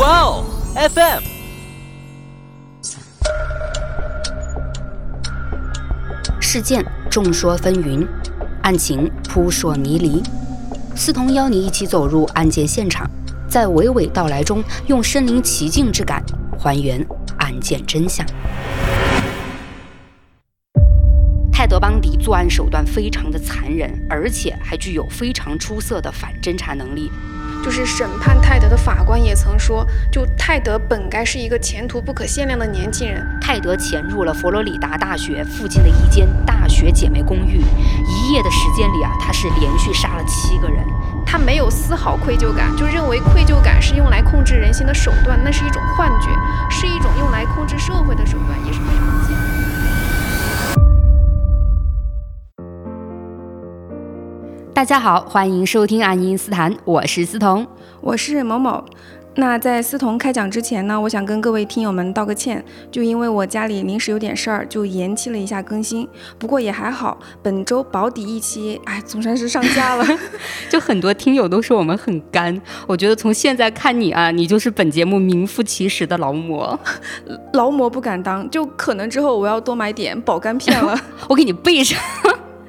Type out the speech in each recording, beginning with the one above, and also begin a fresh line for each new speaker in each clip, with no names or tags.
哇哦，FM。
事件众说纷纭，案情扑朔迷离。思彤邀你一起走入案件现场，在娓娓道来中，用身临其境之感还原案件真相。泰德·邦迪作案手段非常的残忍，而且还具有非常出色的反侦查能力。
就是审判泰德的法官也曾说，就泰德本该是一个前途不可限量的年轻人。
泰德潜入了佛罗里达大学附近的一间大学姐妹公寓，一夜的时间里啊，他是连续杀了七个人。
他没有丝毫愧疚感，就认为愧疚感是用来控制人心的手段，那是一种幻觉，是一种用来控制社会的手段，也是非常
大家好，欢迎收听爱因斯坦，我是思彤，
我是某某。那在思彤开讲之前呢，我想跟各位听友们道个歉，就因为我家里临时有点事儿，就延期了一下更新。不过也还好，本周保底一期，哎，总算是上架了。
就很多听友都说我们很干，我觉得从现在看你啊，你就是本节目名副其实的劳模。
劳模不敢当，就可能之后我要多买点保肝片了，
我给你备上。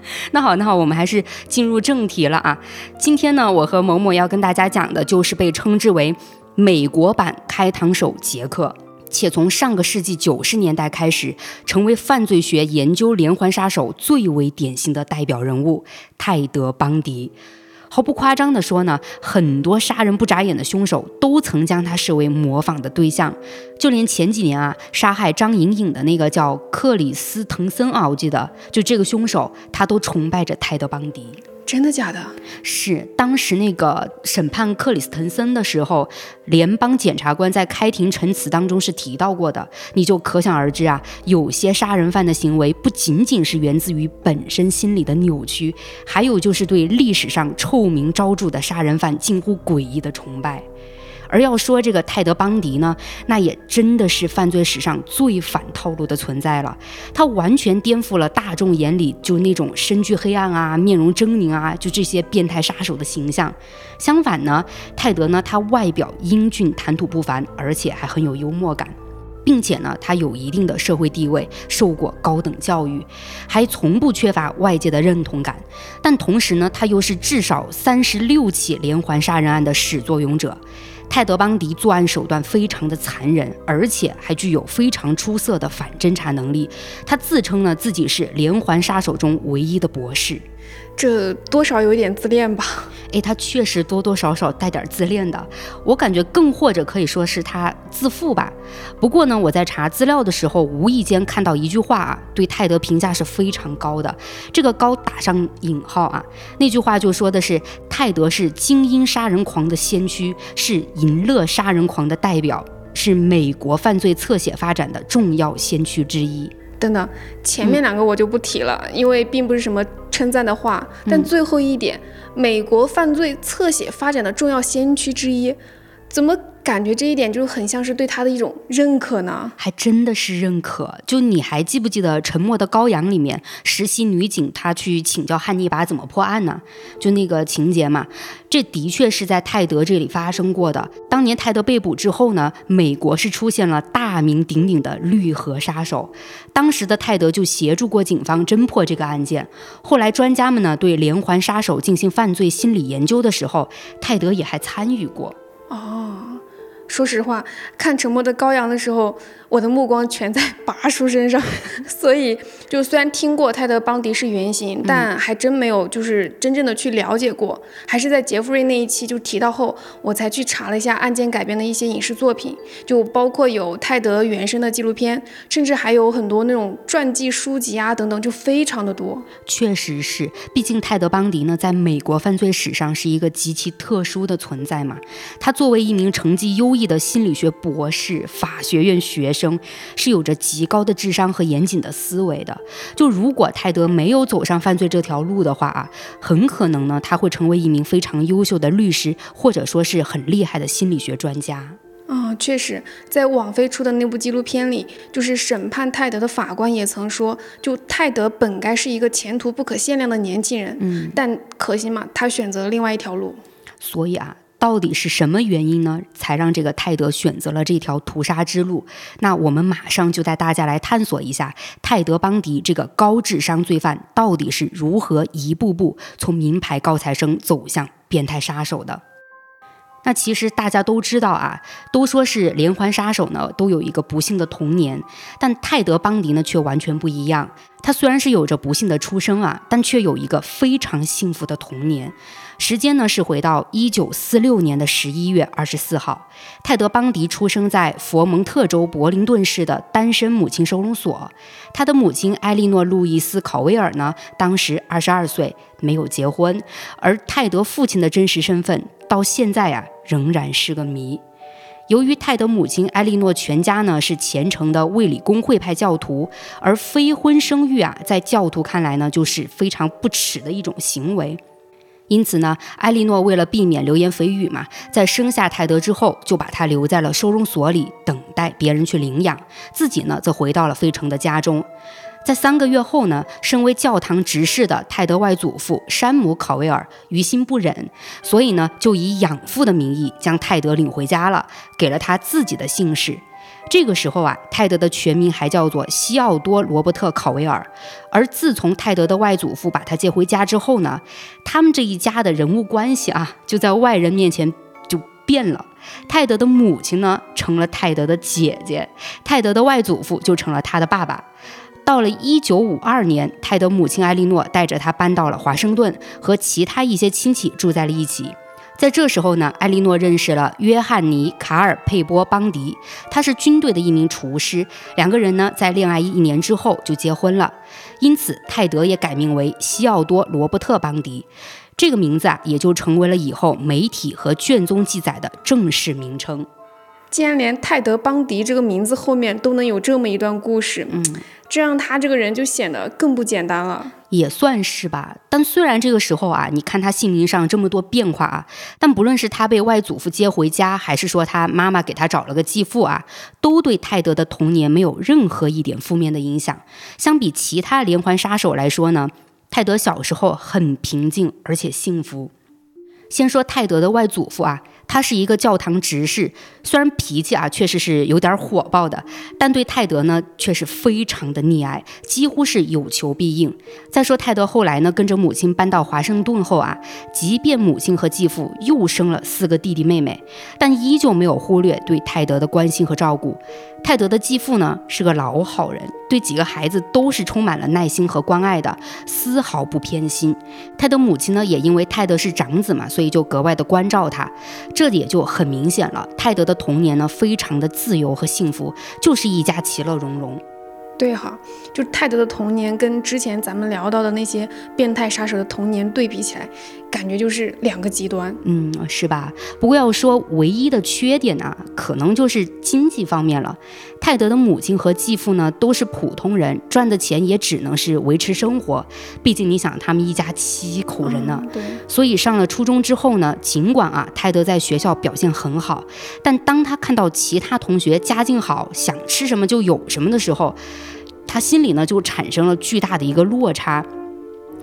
那好，那好，我们还是进入正题了啊。今天呢，我和某某要跟大家讲的就是被称之为美国版开膛手杰克，且从上个世纪九十年代开始成为犯罪学研究连环杀手最为典型的代表人物——泰德·邦迪。毫不夸张地说呢，很多杀人不眨眼的凶手都曾将他视为模仿的对象，就连前几年啊杀害张颖颖的那个叫克里斯滕森啊，我记得就这个凶手，他都崇拜着泰德·邦迪。
真的假的？
是当时那个审判克里斯滕森的时候，联邦检察官在开庭陈词当中是提到过的。你就可想而知啊，有些杀人犯的行为不仅仅是源自于本身心理的扭曲，还有就是对历史上臭名昭著的杀人犯近乎诡异的崇拜。而要说这个泰德·邦迪呢，那也真的是犯罪史上最反套路的存在了。他完全颠覆了大众眼里就那种身具黑暗啊、面容狰狞啊，就这些变态杀手的形象。相反呢，泰德呢，他外表英俊、谈吐不凡，而且还很有幽默感，并且呢，他有一定的社会地位，受过高等教育，还从不缺乏外界的认同感。但同时呢，他又是至少三十六起连环杀人案的始作俑者。泰德·邦迪作案手段非常的残忍，而且还具有非常出色的反侦查能力。他自称呢自己是连环杀手中唯一的博士。
这多少有点自恋吧？
诶，他确实多多少少带点自恋的，我感觉更或者可以说是他自负吧。不过呢，我在查资料的时候，无意间看到一句话啊，对泰德评价是非常高的，这个高打上引号啊。那句话就说的是泰德是精英杀人狂的先驱，是淫乐杀人狂的代表，是美国犯罪侧写发展的重要先驱之一。
等等，前面两个我就不提了，因为并不是什么称赞的话。但最后一点，美国犯罪侧写发展的重要先驱之一，怎么？感觉这一点就很像是对他的一种认可呢，
还真的是认可。就你还记不记得《沉默的羔羊》里面实习女警她去请教汉尼拔怎么破案呢？就那个情节嘛，这的确是在泰德这里发生过的。当年泰德被捕之后呢，美国是出现了大名鼎鼎的绿河杀手，当时的泰德就协助过警方侦破这个案件。后来专家们呢对连环杀手进行犯罪心理研究的时候，泰德也还参与过。
哦。说实话，看《沉默的羔羊》的时候，我的目光全在拔叔身上，所以就虽然听过泰德·邦迪是原型，但还真没有就是真正的去了解过。还是在杰弗瑞那一期就提到后，我才去查了一下案件改编的一些影视作品，就包括有泰德原声的纪录片，甚至还有很多那种传记书籍啊等等，就非常的多。
确实是，毕竟泰德·邦迪呢，在美国犯罪史上是一个极其特殊的存在嘛。他作为一名成绩优异。的心理学博士、法学院学生是有着极高的智商和严谨的思维的。就如果泰德没有走上犯罪这条路的话啊，很可能呢他会成为一名非常优秀的律师，或者说是很厉害的心理学专家。
啊，确实，在网飞出的那部纪录片里，就是审判泰德的法官也曾说，就泰德本该是一个前途不可限量的年轻人，嗯，但可惜嘛，他选择了另外一条路。
所以啊。到底是什么原因呢，才让这个泰德选择了这条屠杀之路？那我们马上就带大家来探索一下泰德·邦迪这个高智商罪犯到底是如何一步步从名牌高材生走向变态杀手的。那其实大家都知道啊，都说是连环杀手呢都有一个不幸的童年，但泰德·邦迪呢却完全不一样。他虽然是有着不幸的出生啊，但却有一个非常幸福的童年。时间呢是回到一九四六年的十一月二十四号，泰德·邦迪出生在佛蒙特州柏林顿市的单身母亲收容所。他的母亲埃莉诺·路易斯·考威尔呢，当时二十二岁，没有结婚。而泰德父亲的真实身份到现在啊仍然是个谜。由于泰德母亲埃莉诺全家呢是虔诚的卫理公会派教徒，而非婚生育啊，在教徒看来呢就是非常不耻的一种行为。因此呢，艾莉诺为了避免流言蜚语嘛，在生下泰德之后，就把他留在了收容所里，等待别人去领养，自己呢则回到了费城的家中。在三个月后呢，身为教堂执事的泰德外祖父山姆考维尔于心不忍，所以呢，就以养父的名义将泰德领回家了，给了他自己的姓氏。这个时候啊，泰德的全名还叫做西奥多·罗伯特·考维尔。而自从泰德的外祖父把他接回家之后呢，他们这一家的人物关系啊，就在外人面前就变了。泰德的母亲呢，成了泰德的姐姐；泰德的外祖父就成了他的爸爸。到了一九五二年，泰德母亲艾莉诺带着他搬到了华盛顿，和其他一些亲戚住在了一起。在这时候呢，艾莉诺认识了约翰尼·卡尔佩波邦迪，他是军队的一名厨师。两个人呢，在恋爱一年之后就结婚了。因此，泰德也改名为西奥多·罗伯特·邦迪，这个名字啊，也就成为了以后媒体和卷宗记载的正式名称。
竟然连泰德·邦迪这个名字后面都能有这么一段故事，
嗯，
这让他这个人就显得更不简单了。
也算是吧。但虽然这个时候啊，你看他姓名上这么多变化啊，但不论是他被外祖父接回家，还是说他妈妈给他找了个继父啊，都对泰德的童年没有任何一点负面的影响。相比其他连环杀手来说呢，泰德小时候很平静而且幸福。先说泰德的外祖父啊。他是一个教堂执事，虽然脾气啊确实是有点火爆的，但对泰德呢却是非常的溺爱，几乎是有求必应。再说泰德后来呢跟着母亲搬到华盛顿后啊，即便母亲和继父又生了四个弟弟妹妹，但依旧没有忽略对泰德的关心和照顾。泰德的继父呢是个老好人，对几个孩子都是充满了耐心和关爱的，丝毫不偏心。泰德母亲呢也因为泰德是长子嘛，所以就格外的关照他。这也就很明显了，泰德的童年呢，非常的自由和幸福，就是一家其乐融融。
对哈，就泰德的童年跟之前咱们聊到的那些变态杀手的童年对比起来，感觉就是两个极端，
嗯，是吧？不过要说唯一的缺点呢，可能就是经济方面了。泰德的母亲和继父呢都是普通人，赚的钱也只能是维持生活。毕竟你想，他们一家七口人呢，
对，
所以上了初中之后呢，尽管啊泰德在学校表现很好，但当他看到其他同学家境好，想吃什么就有什么的时候，他心里呢就产生了巨大的一个落差，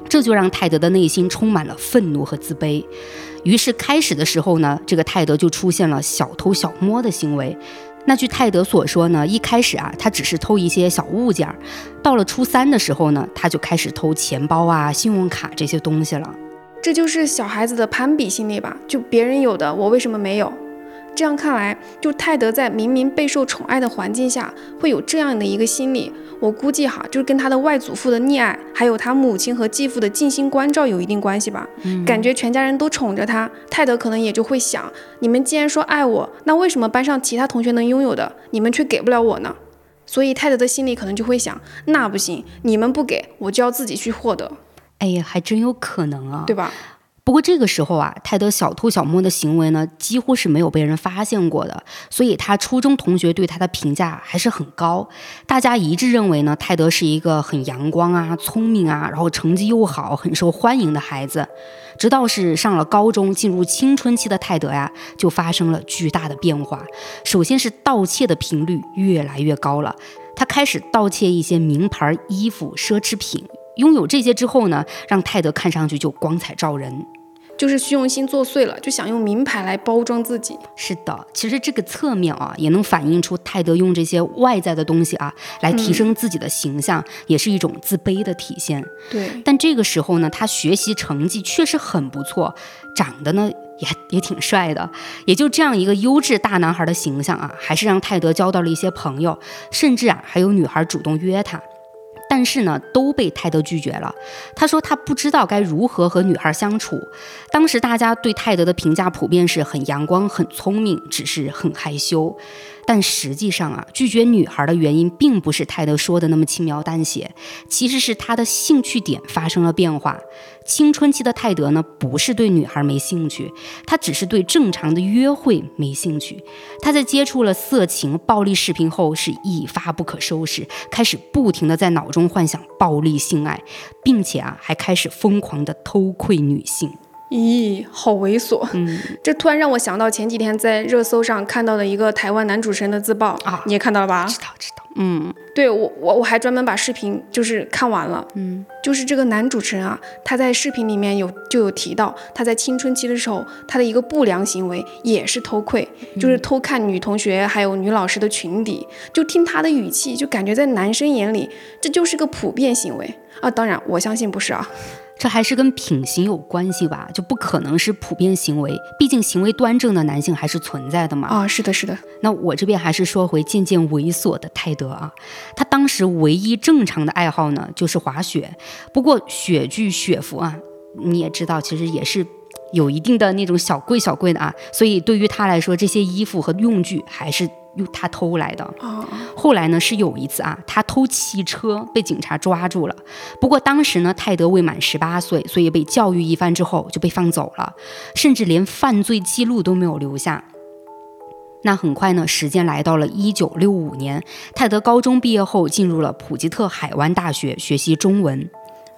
这就让泰德的内心充满了愤怒和自卑。于是开始的时候呢，这个泰德就出现了小偷小摸的行为。那据泰德所说呢，一开始啊，他只是偷一些小物件儿，到了初三的时候呢，他就开始偷钱包啊、信用卡这些东西了。
这就是小孩子的攀比心理吧？就别人有的，我为什么没有？这样看来，就泰德在明明备受宠爱的环境下，会有这样的一个心理。我估计哈，就是跟他的外祖父的溺爱，还有他母亲和继父的尽心关照有一定关系吧。感觉全家人都宠着他，泰德可能也就会想：你们既然说爱我，那为什么班上其他同学能拥有的，你们却给不了我呢？所以泰德的心里可能就会想：那不行，你们不给我就要自己去获得。
哎呀，还真有可能啊，
对吧？
不过这个时候啊，泰德小偷小摸的行为呢，几乎是没有被人发现过的，所以他初中同学对他的评价还是很高。大家一致认为呢，泰德是一个很阳光啊、聪明啊，然后成绩又好、很受欢迎的孩子。直到是上了高中，进入青春期的泰德呀，就发生了巨大的变化。首先是盗窃的频率越来越高了，他开始盗窃一些名牌衣服、奢侈品。拥有这些之后呢，让泰德看上去就光彩照人。
就是虚荣心作祟了，就想用名牌来包装自己。
是的，其实这个侧面啊，也能反映出泰德用这些外在的东西啊，来提升自己的形象，也是一种自卑的体现。
对，
但这个时候呢，他学习成绩确实很不错，长得呢也也挺帅的，也就这样一个优质大男孩的形象啊，还是让泰德交到了一些朋友，甚至啊还有女孩主动约他。但是呢，都被泰德拒绝了。他说他不知道该如何和女孩相处。当时大家对泰德的评价普遍是很阳光、很聪明，只是很害羞。但实际上啊，拒绝女孩的原因并不是泰德说的那么轻描淡写，其实是他的兴趣点发生了变化。青春期的泰德呢，不是对女孩没兴趣，他只是对正常的约会没兴趣。他在接触了色情暴力视频后，是一发不可收拾，开始不停的在脑中幻想暴力性爱，并且啊，还开始疯狂的偷窥女性。
咦，好猥琐！
嗯，
这突然让我想到前几天在热搜上看到的一个台湾男主持人的自曝
啊
你也看到了吧？
知道知道，嗯。
对我我我还专门把视频就是看完了，
嗯，
就是这个男主持人啊，他在视频里面有就有提到他在青春期的时候他的一个不良行为也是偷窥，就是偷看女同学还有女老师的裙底，就听他的语气就感觉在男生眼里这就是个普遍行为。啊，当然我相信不是啊，
这还是跟品行有关系吧？就不可能是普遍行为，毕竟行为端正的男性还是存在的嘛。
啊是的是的，
那我这边还是说回渐渐猥琐的泰德啊，他当时唯一正常的爱好呢就是滑雪，不过雪具雪服啊，你也知道，其实也是有一定的那种小贵小贵的啊，所以对于他来说，这些衣服和用具还是用他偷来的。
啊
后来呢，是有一次啊，他偷汽车被警察抓住了。不过当时呢，泰德未满十八岁，所以被教育一番之后就被放走了，甚至连犯罪记录都没有留下。那很快呢，时间来到了一九六五年，泰德高中毕业后进入了普吉特海湾大学学习中文。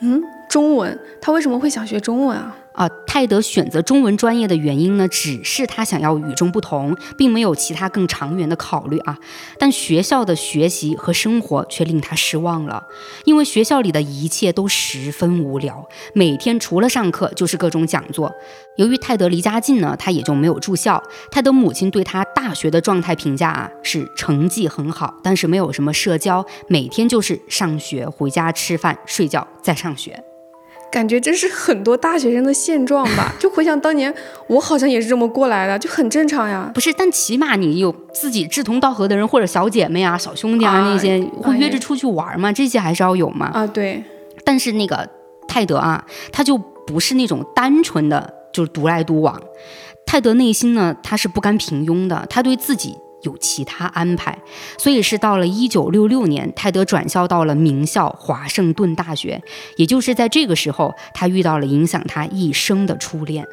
嗯，中文他为什么会想学中文啊？
啊，泰德选择中文专业的原因呢，只是他想要与众不同，并没有其他更长远的考虑啊。但学校的学习和生活却令他失望了，因为学校里的一切都十分无聊，每天除了上课就是各种讲座。由于泰德离家近呢，他也就没有住校。泰德母亲对他大学的状态评价啊，是成绩很好，但是没有什么社交，每天就是上学、回家吃饭、睡觉，再上学。
感觉这是很多大学生的现状吧？就回想当年，我好像也是这么过来的，就很正常呀。
不是，但起码你有自己志同道合的人，或者小姐妹啊、小兄弟啊
啊
那些，会
哎
约着出去玩嘛，这些还是要有嘛。
啊，对，
但是那个泰德啊，他就不是那种单纯的就是独来独往。泰德内心呢，他是不甘平庸的，他对自己有其他安排，所以是到了一九六六年，泰德转校到了名校华盛顿大学。也就是在这个时候，他遇到了影响他一生的初恋，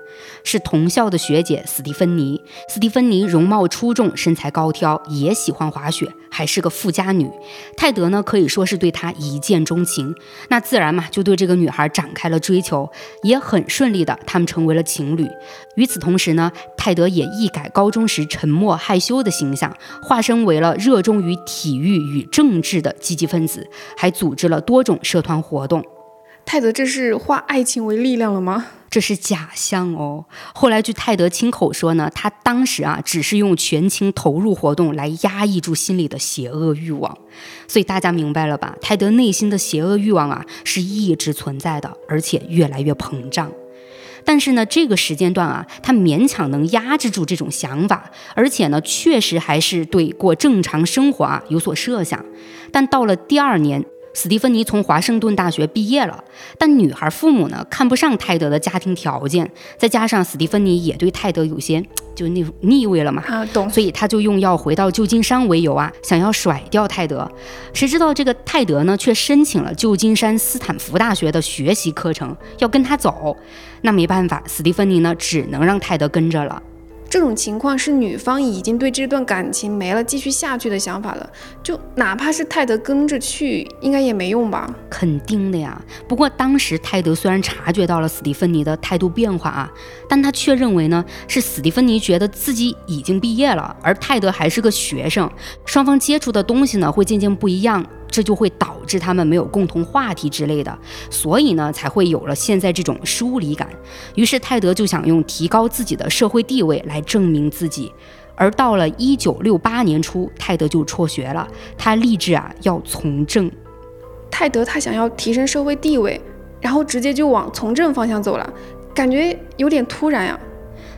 是同校的学姐斯蒂芬妮。斯蒂芬妮容貌出众，身材高挑，也喜欢滑雪，还是个富家女。泰德呢，可以说是对她一见钟情，那自然嘛，就对这个女孩展开了追求，也很顺利的，他们成为了情侣。与此同时呢，泰德也一改高中时沉默害羞的形，化身为了热衷于体育与政治的积极分子，还组织了多种社团活动。
泰德这是化爱情为力量了吗？
这是假象哦。后来据泰德亲口说呢，他当时啊只是用全情投入活动来压抑住心里的邪恶欲望，所以大家明白了吧？泰德内心的邪恶欲望啊是一直存在的，而且越来越膨胀。但是呢，这个时间段啊，他勉强能压制住这种想法，而且呢，确实还是对过正常生活啊有所设想。但到了第二年，史蒂芬妮从华盛顿大学毕业了，但女孩父母呢看不上泰德的家庭条件，再加上斯蒂芬妮也对泰德有些就那种腻味了嘛，
啊，懂。
所以他就用要回到旧金山为由啊，想要甩掉泰德。谁知道这个泰德呢，却申请了旧金山斯坦福大学的学习课程，要跟他走。那没办法，斯蒂芬妮呢，只能让泰德跟着了。
这种情况是女方已经对这段感情没了继续下去的想法了，就哪怕是泰德跟着去，应该也没用吧？
肯定的呀。不过当时泰德虽然察觉到了史蒂芬妮的态度变化啊，但他却认为呢，是史蒂芬妮觉得自己已经毕业了，而泰德还是个学生，双方接触的东西呢会渐渐不一样。这就会导致他们没有共同话题之类的，所以呢，才会有了现在这种疏离感。于是泰德就想用提高自己的社会地位来证明自己。而到了一九六八年初，泰德就辍学了，他立志啊要从政。
泰德他想要提升社会地位，然后直接就往从政方向走了，感觉有点突然呀。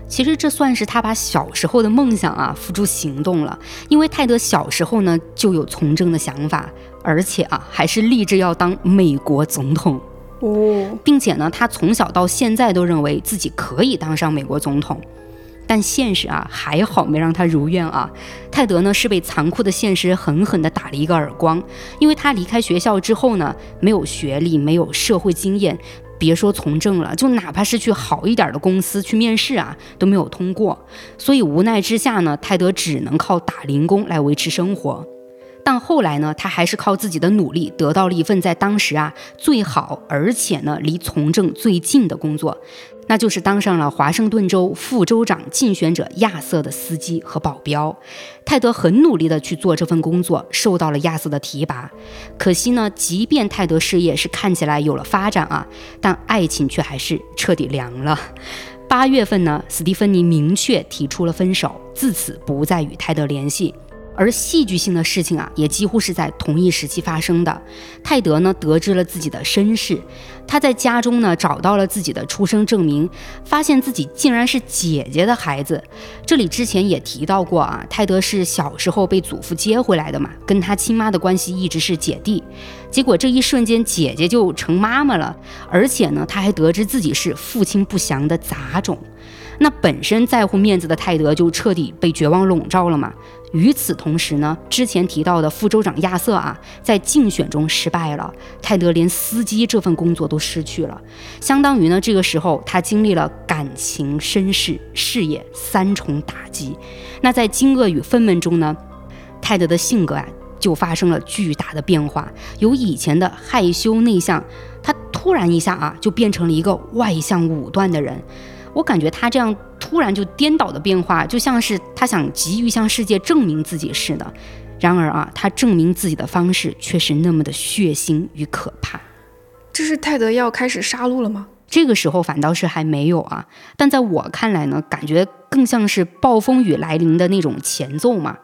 其实这算是他把小时候的梦想啊付诸行动了，因为泰德小时候呢就有从政的想法，而且啊还是立志要当美国总统
哦，
并且呢他从小到现在都认为自己可以当上美国总统。但现实啊，还好没让他如愿啊。泰德呢是被残酷的现实狠狠地打了一个耳光，因为他离开学校之后呢，没有学历，没有社会经验，别说从政了，就哪怕是去好一点的公司去面试啊，都没有通过。所以无奈之下呢，泰德只能靠打零工来维持生活。但后来呢，他还是靠自己的努力得到了一份在当时啊最好，而且呢离从政最近的工作。那就是当上了华盛顿州副州长竞选者亚瑟的司机和保镖。泰德很努力地去做这份工作，受到了亚瑟的提拔。可惜呢，即便泰德事业是看起来有了发展啊，但爱情却还是彻底凉了。八月份呢，斯蒂芬妮明确提出了分手，自此不再与泰德联系。而戏剧性的事情啊，也几乎是在同一时期发生的。泰德呢，得知了自己的身世，他在家中呢找到了自己的出生证明，发现自己竟然是姐姐的孩子。这里之前也提到过啊，泰德是小时候被祖父接回来的嘛，跟他亲妈的关系一直是姐弟。结果这一瞬间，姐姐就成妈妈了，而且呢，他还得知自己是父亲不详的杂种。那本身在乎面子的泰德就彻底被绝望笼罩了嘛。与此同时呢，之前提到的副州长亚瑟啊，在竞选中失败了，泰德连司机这份工作都失去了，相当于呢，这个时候他经历了感情、身世、事业三重打击。那在惊愕与愤懑中呢，泰德的性格啊就发生了巨大的变化，由以前的害羞内向，他突然一下啊就变成了一个外向武断的人。我感觉他这样。突然就颠倒的变化，就像是他想急于向世界证明自己似的。然而啊，他证明自己的方式却是那么的血腥与可怕。
这是泰德要开始杀戮了吗？
这个时候反倒是还没有啊。但在我看来呢，感觉更像是暴风雨来临的那种前奏嘛。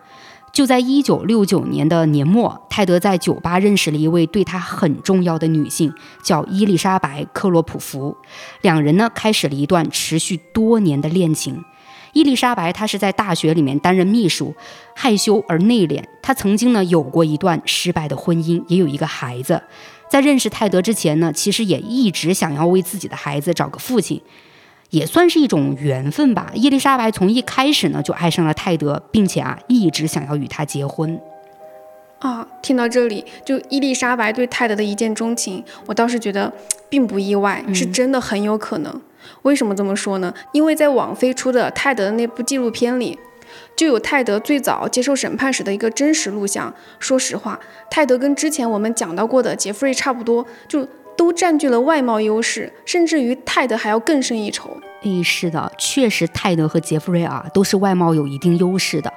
就在一九六九年的年末，泰德在酒吧认识了一位对他很重要的女性，叫伊丽莎白·克洛普福。两人呢，开始了一段持续多年的恋情。伊丽莎白她是在大学里面担任秘书，害羞而内敛。她曾经呢有过一段失败的婚姻，也有一个孩子。在认识泰德之前呢，其实也一直想要为自己的孩子找个父亲。也算是一种缘分吧。伊丽莎白从一开始呢就爱上了泰德，并且啊一直想要与他结婚。
啊，听到这里，就伊丽莎白对泰德的一见钟情，我倒是觉得 并不意外，是真的很有可能。为什么这么说呢？因为在网飞出的泰德的那部纪录片里，就有泰德最早接受审判时的一个真实录像。说实话，泰德跟之前我们讲到过的杰弗瑞差不多，就。都占据了外贸优势，甚至于泰德还要更胜一筹。
是的，确实，泰德和杰弗瑞啊都是外貌有一定优势的。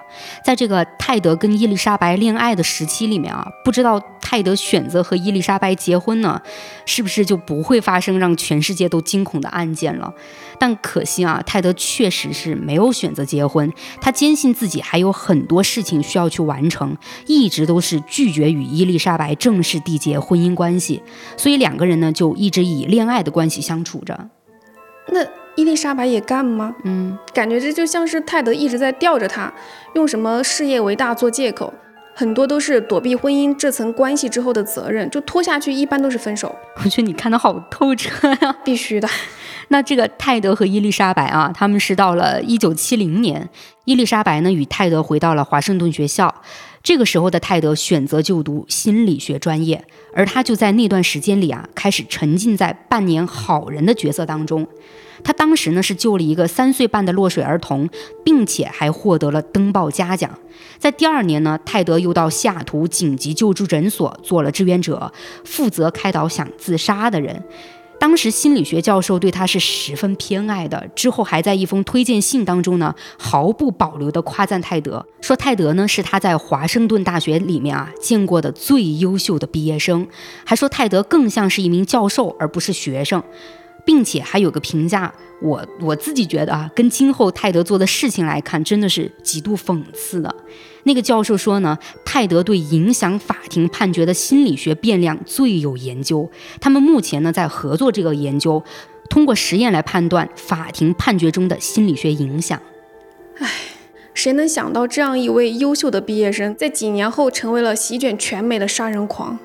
在这个泰德跟伊丽莎白恋爱的时期里面啊，不知道泰德选择和伊丽莎白结婚呢，是不是就不会发生让全世界都惊恐的案件了？但可惜啊，泰德确实是没有选择结婚，他坚信自己还有很多事情需要去完成，一直都是拒绝与伊丽莎白正式缔结婚姻关系，所以两个人呢就一直以恋爱的关系相处着。
那伊丽莎白也干吗？
嗯，
感觉这就像是泰德一直在吊着她，用什么事业为大做借口，很多都是躲避婚姻这层关系之后的责任，就拖下去一般都是分手。
我觉得你看的好透彻呀，
必须的。
那这个泰德和伊丽莎白啊，他们是到了一九七零年，伊丽莎白呢与泰德回到了华盛顿学校。这个时候的泰德选择就读心理学专业，而他就在那段时间里啊，开始沉浸在扮演好人的角色当中。他当时呢是救了一个三岁半的落水儿童，并且还获得了登报嘉奖。在第二年呢，泰德又到西雅图紧急救助诊所做了志愿者，负责开导想自杀的人。当时心理学教授对他是十分偏爱的，之后还在一封推荐信当中呢，毫不保留地夸赞泰德，说泰德呢是他在华盛顿大学里面啊见过的最优秀的毕业生，还说泰德更像是一名教授而不是学生。并且还有个评价，我我自己觉得啊，跟今后泰德做的事情来看，真的是极度讽刺的。那个教授说呢，泰德对影响法庭判决的心理学变量最有研究，他们目前呢在合作这个研究，通过实验来判断法庭判决中的心理学影响。
唉，谁能想到这样一位优秀的毕业生，在几年后成为了席卷全美的杀人狂？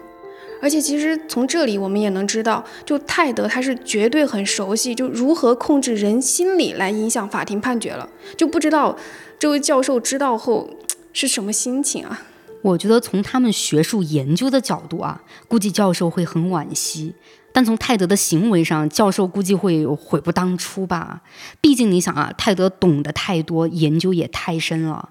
而且其实从这里我们也能知道，就泰德他是绝对很熟悉，就如何控制人心理来影响法庭判决了。就不知道这位教授知道后是什么心情啊？
我觉得从他们学术研究的角度啊，估计教授会很惋惜；但从泰德的行为上，教授估计会悔不当初吧。毕竟你想啊，泰德懂得太多，研究也太深了。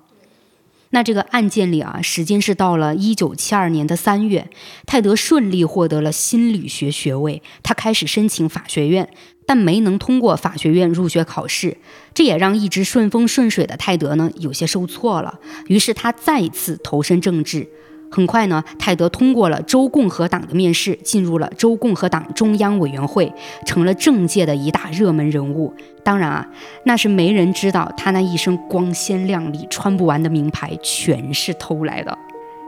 那这个案件里啊，时间是到了一九七二年的三月，泰德顺利获得了心理学学位，他开始申请法学院，但没能通过法学院入学考试，这也让一直顺风顺水的泰德呢有些受挫了，于是他再次投身政治。很快呢，泰德通过了州共和党的面试，进入了州共和党中央委员会，成了政界的一大热门人物。当然啊，那是没人知道他那一身光鲜亮丽、穿不完的名牌全是偷来的。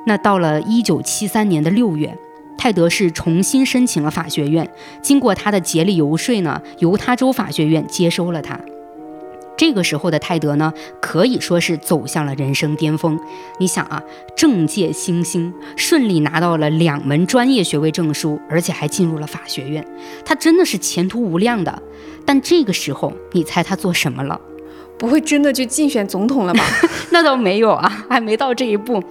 那到了一九七三年的六月，泰德是重新申请了法学院，经过他的竭力游说呢，犹他州法学院接收了他。这个时候的泰德呢，可以说是走向了人生巅峰。你想啊，政界新星顺利拿到了两门专业学位证书，而且还进入了法学院，他真的是前途无量的。但这个时候，你猜他做什么了？
不会真的去竞选总统了吧？
那倒没有啊，还没到这一步。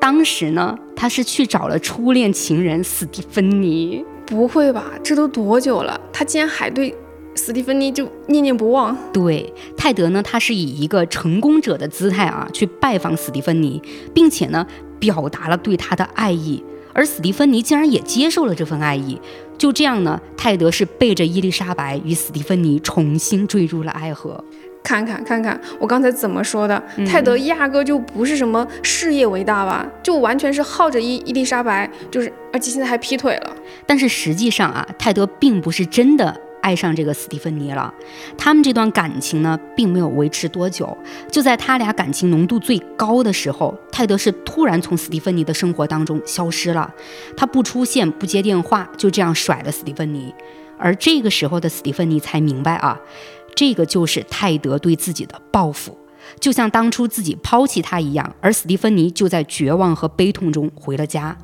当时呢，他是去找了初恋情人斯蒂芬妮。
不会吧？这都多久了？他竟然还对？斯蒂芬妮就念念不忘。
对，泰德呢，他是以一个成功者的姿态啊，去拜访斯蒂芬妮，并且呢，表达了对他的爱意，而斯蒂芬妮竟然也接受了这份爱意。就这样呢，泰德是背着伊丽莎白与斯蒂芬妮重新坠入了爱河。
看看看看，我刚才怎么说的？泰德压根就不是什么事业为大吧，就完全是耗着伊伊丽莎白，就是而且现在还劈腿了。
但是实际上啊，泰德并不是真的。爱上这个斯蒂芬妮了，他们这段感情呢，并没有维持多久。就在他俩感情浓度最高的时候，泰德是突然从斯蒂芬妮的生活当中消失了，他不出现，不接电话，就这样甩了斯蒂芬妮。而这个时候的斯蒂芬妮才明白啊，这个就是泰德对自己的报复，就像当初自己抛弃他一样。而斯蒂芬妮就在绝望和悲痛中回了家。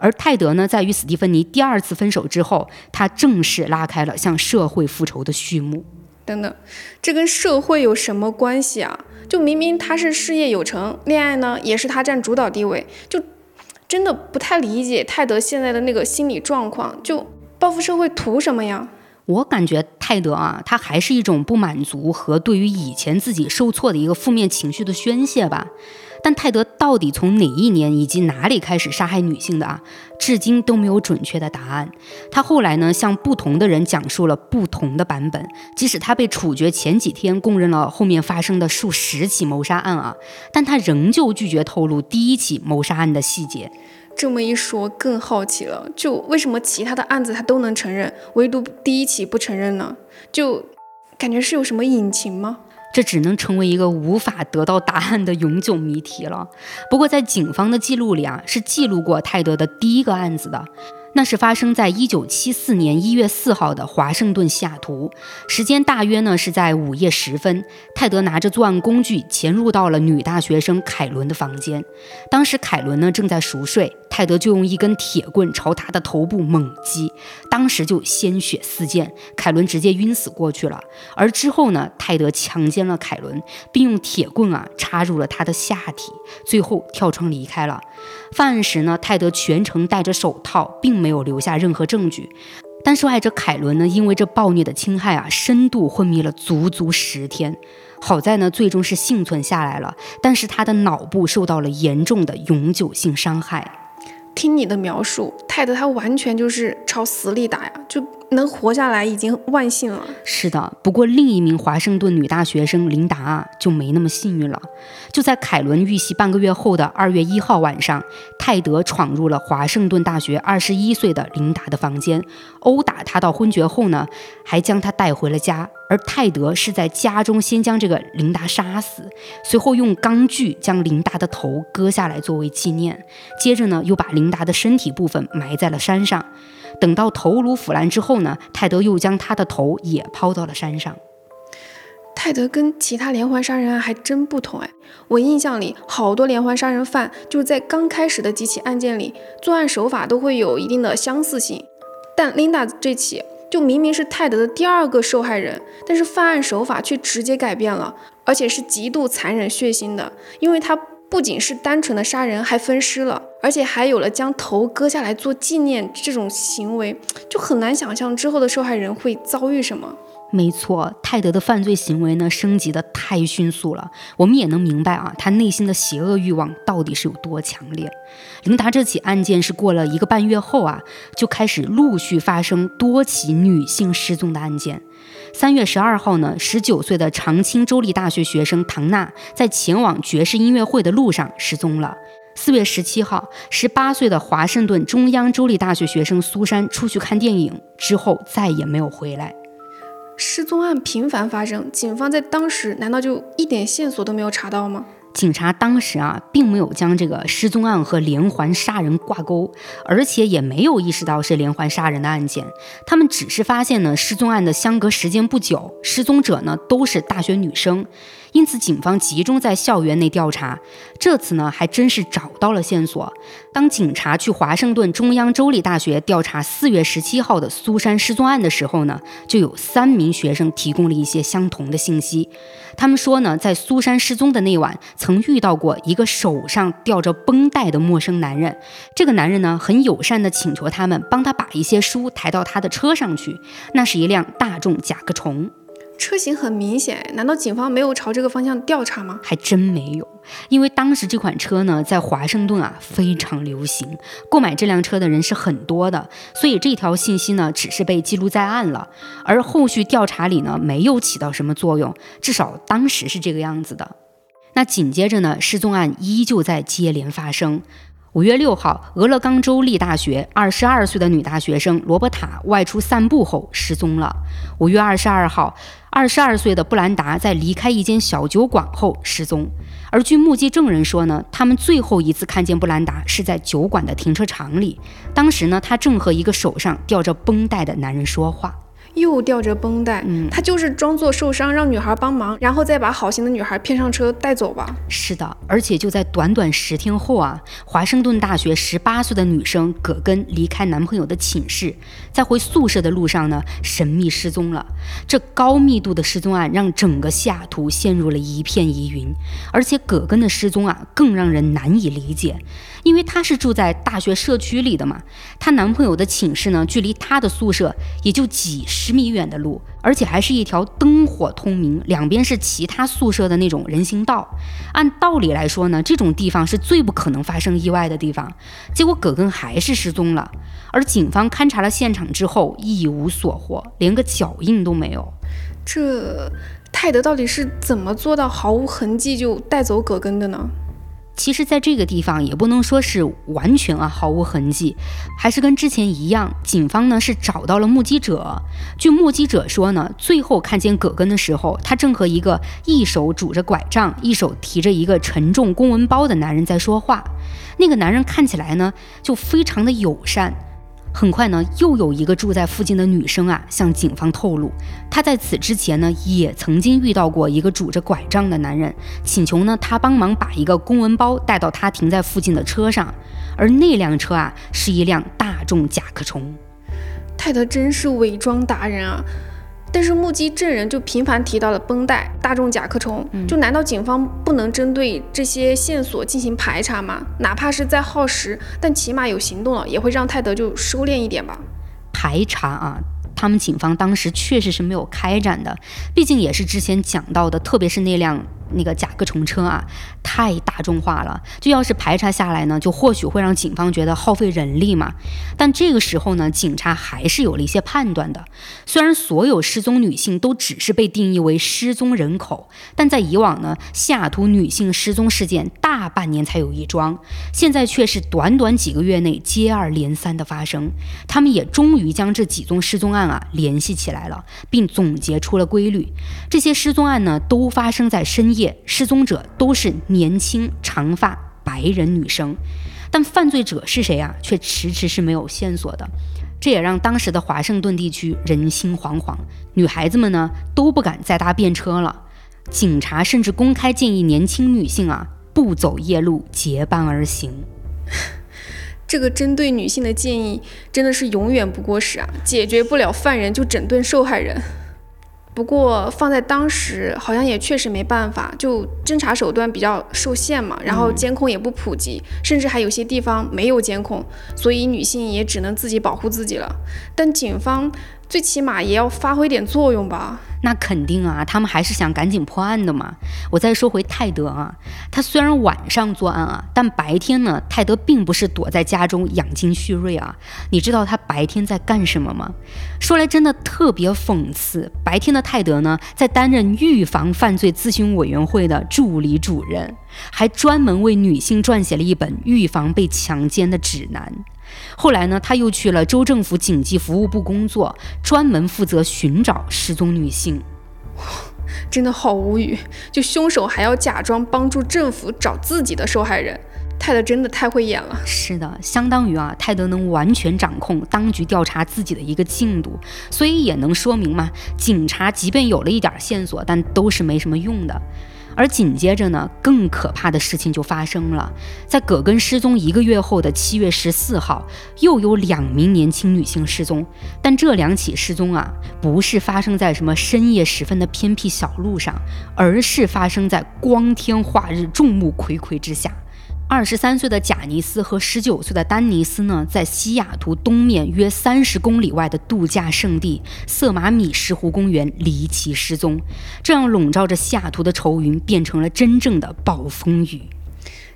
而泰德呢，在与斯蒂芬妮第二次分手之后，他正式拉开了向社会复仇的序幕。
等等，这跟社会有什么关系啊？就明明他是事业有成，恋爱呢也是他占主导地位，就真的不太理解泰德现在的那个心理状况。就报复社会图什么呀？
我感觉泰德啊，他还是一种不满足和对于以前自己受挫的一个负面情绪的宣泄吧。但泰德到底从哪一年以及哪里开始杀害女性的啊？至今都没有准确的答案。他后来呢，向不同的人讲述了不同的版本。即使他被处决前几天供认了后面发生的数十起谋杀案啊，但他仍旧拒绝透露第一起谋杀案的细节。
这么一说，更好奇了，就为什么其他的案子他都能承认，唯独第一起不承认呢？就感觉是有什么隐情吗？
这只能成为一个无法得到答案的永久谜题了。不过，在警方的记录里啊，是记录过泰德的第一个案子的。那是发生在一九七四年一月四号的华盛顿西雅图，时间大约呢是在午夜时分。泰德拿着作案工具潜入到了女大学生凯伦的房间，当时凯伦呢正在熟睡，泰德就用一根铁棍朝他的头部猛击，当时就鲜血四溅，凯伦直接晕死过去了。而之后呢，泰德强奸了凯伦，并用铁棍啊插入了他的下体，最后跳窗离开了。犯案时呢，泰德全程戴着手套，并没有留下任何证据。但受害者凯伦呢，因为这暴虐的侵害啊，深度昏迷了足足十天。好在呢，最终是幸存下来了，但是他的脑部受到了严重的永久性伤害。
听你的描述，泰德他完全就是朝死里打呀，就能活下来已经万幸了。
是的，不过另一名华盛顿女大学生琳达就没那么幸运了。就在凯伦遇袭半个月后的二月一号晚上，泰德闯入了华盛顿大学二十一岁的琳达的房间，殴打她到昏厥后呢，还将她带回了家。而泰德是在家中先将这个琳达杀死，随后用钢锯将琳达的头割下来作为纪念，接着呢又把琳达的身体部分埋在了山上。等到头颅腐烂之后呢，泰德又将他的头也抛到了山上。
泰德跟其他连环杀人案还真不同哎，我印象里好多连环杀人犯就是在刚开始的几起案件里，作案手法都会有一定的相似性，但琳达这起就明明是泰德的第二个受害人，但是犯案手法却直接改变了，而且是极度残忍血腥的，因为他。不仅是单纯的杀人，还分尸了，而且还有了将头割下来做纪念这种行为，就很难想象之后的受害人会遭遇什么。
没错，泰德的犯罪行为呢升级的太迅速了，我们也能明白啊，他内心的邪恶欲望到底是有多强烈。琳达这起案件是过了一个半月后啊，就开始陆续发生多起女性失踪的案件。三月十二号呢，十九岁的长青州立大学学生唐娜在前往爵士音乐会的路上失踪了。四月十七号，十八岁的华盛顿中央州立大学学生苏珊出去看电影之后再也没有回来。
失踪案频繁发生，警方在当时难道就一点线索都没有查到吗？
警察当时啊，并没有将这个失踪案和连环杀人挂钩，而且也没有意识到是连环杀人的案件。他们只是发现呢，失踪案的相隔时间不久，失踪者呢都是大学女生。因此，警方集中在校园内调查。这次呢，还真是找到了线索。当警察去华盛顿中央州立大学调查四月十七号的苏珊失踪案的时候呢，就有三名学生提供了一些相同的信息。他们说呢，在苏珊失踪的那晚，曾遇到过一个手上吊着绷带的陌生男人。这个男人呢，很友善地请求他们帮他把一些书抬到他的车上去。那是一辆大众甲壳虫。
车型很明显，难道警方没有朝这个方向调查吗？
还真没有，因为当时这款车呢，在华盛顿啊非常流行，购买这辆车的人是很多的，所以这条信息呢只是被记录在案了，而后续调查里呢没有起到什么作用，至少当时是这个样子的。那紧接着呢，失踪案依旧在接连发生。五月六号，俄勒冈州立大学二十二岁的女大学生罗伯塔外出散步后失踪了。五月二十二号，二十二岁的布兰达在离开一间小酒馆后失踪。而据目击证人说呢，他们最后一次看见布兰达是在酒馆的停车场里，当时呢，他正和一个手上吊着绷带的男人说话。
又吊着绷带，嗯，他就是装作受伤，让女孩帮忙，然后再把好心的女孩骗上车带走吧。
是的，而且就在短短十天后啊，华盛顿大学十八岁的女生葛根离开男朋友的寝室，在回宿舍的路上呢，神秘失踪了。这高密度的失踪案让整个西雅图陷入了一片疑云，而且葛根的失踪啊，更让人难以理解。因为她是住在大学社区里的嘛，她男朋友的寝室呢，距离她的宿舍也就几十十米远的路，而且还是一条灯火通明、两边是其他宿舍的那种人行道。按道理来说呢，这种地方是最不可能发生意外的地方。结果葛根还是失踪了，而警方勘察了现场之后一无所获，连个脚印都没有。
这泰德到底是怎么做到毫无痕迹就带走葛根的呢？
其实，在这个地方也不能说是完全啊毫无痕迹，还是跟之前一样，警方呢是找到了目击者。据目击者说呢，最后看见葛根的时候，他正和一个一手拄着拐杖、一手提着一个沉重公文包的男人在说话。那个男人看起来呢，就非常的友善。很快呢，又有一个住在附近的女生啊，向警方透露，她在此之前呢，也曾经遇到过一个拄着拐杖的男人，请求呢他帮忙把一个公文包带到他停在附近的车上，而那辆车啊，是一辆大众甲壳虫。
泰德真是伪装达人啊！但是目击证人就频繁提到了绷带、大众甲壳虫，就难道警方不能针对这些线索进行排查吗？哪怕是再耗时，但起码有行动了，也会让泰德就收敛一点吧。
排查啊。他们警方当时确实是没有开展的，毕竟也是之前讲到的，特别是那辆。那个甲壳虫车啊，太大众化了，就要是排查下来呢，就或许会让警方觉得耗费人力嘛。但这个时候呢，警察还是有了一些判断的。虽然所有失踪女性都只是被定义为失踪人口，但在以往呢，西雅图女性失踪事件大半年才有一桩，现在却是短短几个月内接二连三的发生。他们也终于将这几宗失踪案啊联系起来了，并总结出了规律。这些失踪案呢，都发生在深夜。失踪者都是年轻、长发、白人女生，但犯罪者是谁啊？却迟迟是没有线索的。这也让当时的华盛顿地区人心惶惶，女孩子们呢都不敢再搭便车了。警察甚至公开建议年轻女性啊不走夜路，结伴而行。
这个针对女性的建议真的是永远不过时啊！解决不了犯人，就整顿受害人。不过放在当时，好像也确实没办法，就侦查手段比较受限嘛，然后监控也不普及，甚至还有些地方没有监控，所以女性也只能自己保护自己了。但警方最起码也要发挥点作用吧。
那肯定啊，他们还是想赶紧破案的嘛。我再说回泰德啊，他虽然晚上作案啊，但白天呢，泰德并不是躲在家中养精蓄锐啊。你知道他白天在干什么吗？说来真的特别讽刺，白天的泰德呢，在担任预防犯罪咨询委员会的助理主任，还专门为女性撰写了一本预防被强奸的指南。后来呢，他又去了州政府紧急服务部工作，专门负责寻找失踪女性。
真的好无语，就凶手还要假装帮助政府找自己的受害人，泰德真的太会演了。
是的，相当于啊，泰德能完全掌控当局调查自己的一个进度，所以也能说明嘛，警察即便有了一点线索，但都是没什么用的。而紧接着呢，更可怕的事情就发生了。在葛根失踪一个月后的七月十四号，又有两名年轻女性失踪。但这两起失踪啊，不是发生在什么深夜时分的偏僻小路上，而是发生在光天化日、众目睽睽之下。二十三岁的贾尼斯和十九岁的丹尼斯呢，在西雅图东面约三十公里外的度假胜地瑟马米石湖公园离奇失踪，这让笼罩着西雅图的愁云变成了真正的暴风雨。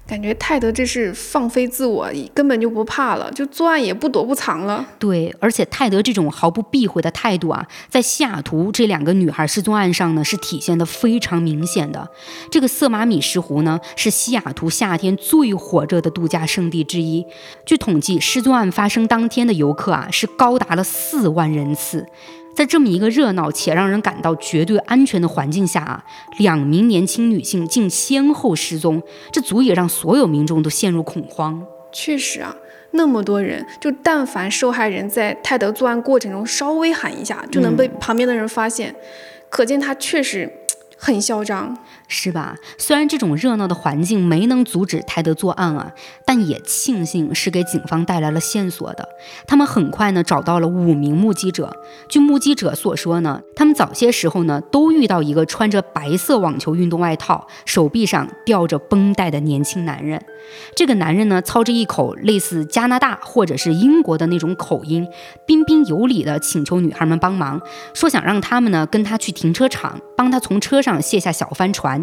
感觉泰德这是放飞自我，根本就不怕了，就作案也不躲不藏了。
对，而且泰德这种毫不避讳的态度啊，在西雅图这两个女孩失踪案上呢，是体现的非常明显的。这个色马米石湖呢，是西雅图夏天最火热的度假胜地之一。据统计，失踪案发生当天的游客啊，是高达了四万人次。在这么一个热闹且让人感到绝对安全的环境下啊，两名年轻女性竟先后失踪，这足以让所有民众都陷入恐慌。
确实啊，那么多人，就但凡受害人在泰德作案过程中稍微喊一下，就能被旁边的人发现，可见他确实。很嚣张，
是吧？虽然这种热闹的环境没能阻止泰德作案啊，但也庆幸是给警方带来了线索的。他们很快呢找到了五名目击者。据目击者所说呢，他们早些时候呢都遇到一个穿着白色网球运动外套、手臂上吊着绷带的年轻男人。这个男人呢操着一口类似加拿大或者是英国的那种口音，彬彬有礼的请求女孩们帮忙，说想让他们呢跟他去停车场，帮他从车上。卸下小帆船，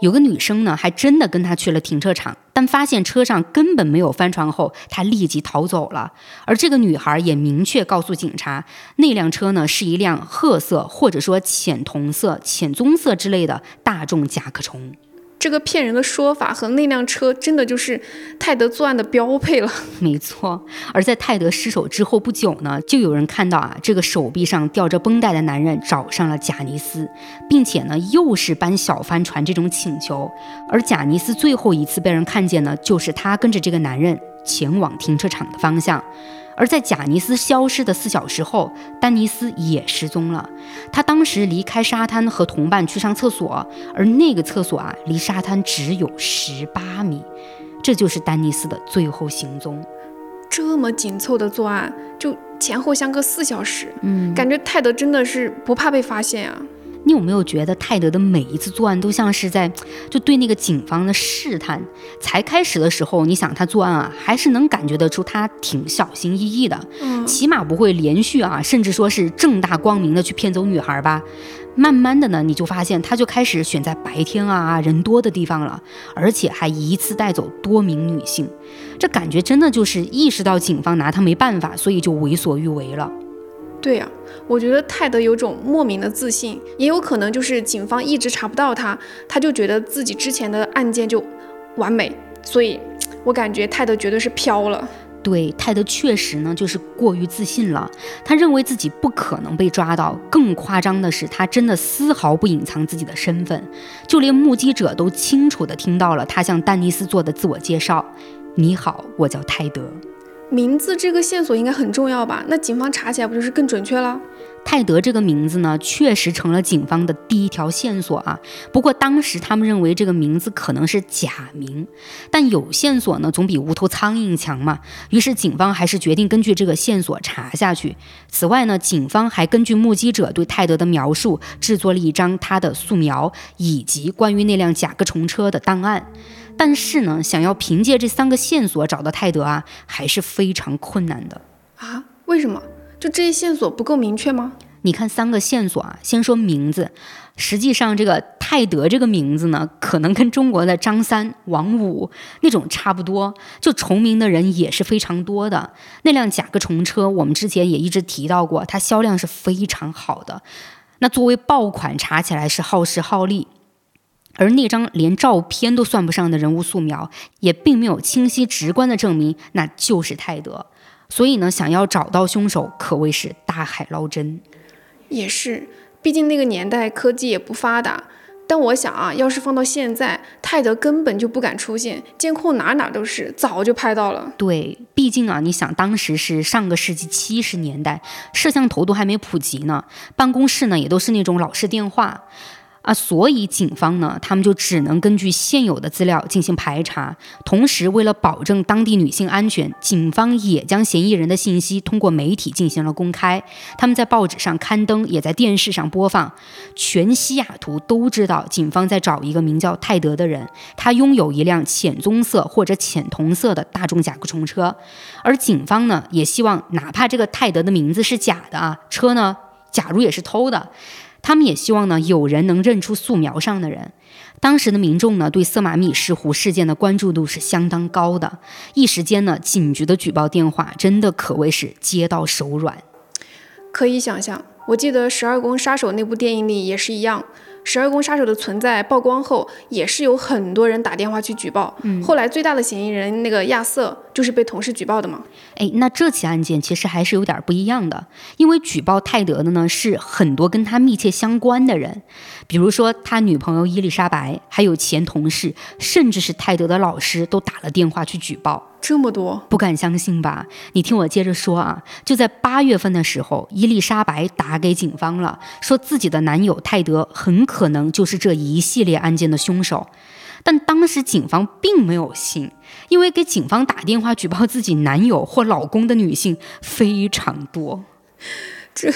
有个女生呢，还真的跟他去了停车场，但发现车上根本没有帆船后，他立即逃走了。而这个女孩也明确告诉警察，那辆车呢是一辆褐色或者说浅铜色、浅棕色之类的大众甲壳虫。
这个骗人的说法和那辆车真的就是泰德作案的标配了。
没错，而在泰德失手之后不久呢，就有人看到啊，这个手臂上吊着绷带的男人找上了贾尼斯，并且呢，又是搬小帆船这种请求。而贾尼斯最后一次被人看见呢，就是他跟着这个男人前往停车场的方向。而在贾尼斯消失的四小时后，丹尼斯也失踪了。他当时离开沙滩和同伴去上厕所，而那个厕所啊，离沙滩只有十八米。这就是丹尼斯的最后行踪。
这么紧凑的作案，就前后相隔四小时，嗯，感觉泰德真的是不怕被发现啊。
你有没有觉得泰德的每一次作案都像是在就对那个警方的试探？才开始的时候，你想他作案啊，还是能感觉得出他挺小心翼翼的，
嗯，
起码不会连续啊，甚至说是正大光明的去骗走女孩吧。慢慢的呢，你就发现他就开始选在白天啊人多的地方了，而且还一次带走多名女性，这感觉真的就是意识到警方拿他没办法，所以就为所欲为了。
对呀、我觉得泰德有种莫名的自信，也有可能就是警方一直查不到他，他就觉得自己之前的案件就完美，所以我感觉泰德绝对是飘了。
对泰德确实呢，就是过于自信了。他认为自己不可能被抓到，更夸张的是，他真的丝毫不隐藏自己的身份，就连目击者都清楚地听到了他向丹尼斯做的自我介绍：“你好，我叫泰德。”
名字这个线索应该很重要吧？那警方查起来不就是更准确了？
泰德这个名字呢，确实成了警方的第一条线索啊。不过当时他们认为这个名字可能是假名，但有线索呢，总比无头苍蝇强嘛。于是警方还是决定根据这个线索查下去。此外呢，警方还根据目击者对泰德的描述，制作了一张他的素描以及关于那辆甲壳虫车的档案。但是呢，想要凭借这三个线索找到泰德啊，还是非常困难的。
啊？为什么？就这些线索不够明确吗？
你看三个线索啊，先说名字，实际上这个泰德这个名字呢，可能跟中国的张三、王五那种差不多，就重名的人也是非常多的。那辆甲壳虫车，我们之前也一直提到过，它销量是非常好的。那作为爆款，查起来是耗时耗力。而那张连照片都算不上的人物素描，也并没有清晰直观的证明那就是泰德。所以呢，想要找到凶手，可谓是大海捞针。
也是，毕竟那个年代科技也不发达。但我想啊，要是放到现在，泰德根本就不敢出现，监控哪哪都是，早就拍到了。
对，毕竟啊，你想当时是上个世纪七十年代，摄像头都还没普及呢，办公室呢也都是那种老式电话。啊，所以警方呢，他们就只能根据现有的资料进行排查，同时为了保证当地女性安全，警方也将嫌疑人的信息通过媒体进行了公开。他们在报纸上刊登，也在电视上播放。全西雅图都知道，警方在找一个名叫泰德的人，他拥有一辆浅棕色或者浅铜色的大众甲壳虫车，而警方呢，也希望哪怕这个泰德的名字是假的啊，车呢，假如也是偷的。他们也希望呢，有人能认出素描上的人。当时的民众呢，对色马米石湖事件的关注度是相当高的，一时间呢，警局的举报电话真的可谓是接到手软。
可以想象，我记得《十二宫杀手》那部电影里也是一样，十二宫杀手的存在曝光后，也是有很多人打电话去举报。后来最大的嫌疑人那个亚瑟就是被同事举报的吗。
哎，那这起案件其实还是有点不一样的，因为举报泰德的呢是很多跟他密切相关的人，比如说他女朋友伊丽莎白，还有前同事，甚至是泰德的老师都打了电话去举报。
这么多，
不敢相信吧？你听我接着说啊，就在八月份的时候，伊丽莎白打给警方了，说自己的男友泰德很可能就是这一系列案件的凶手。但当时警方并没有信，因为给警方打电话举报自己男友或老公的女性非常多。
这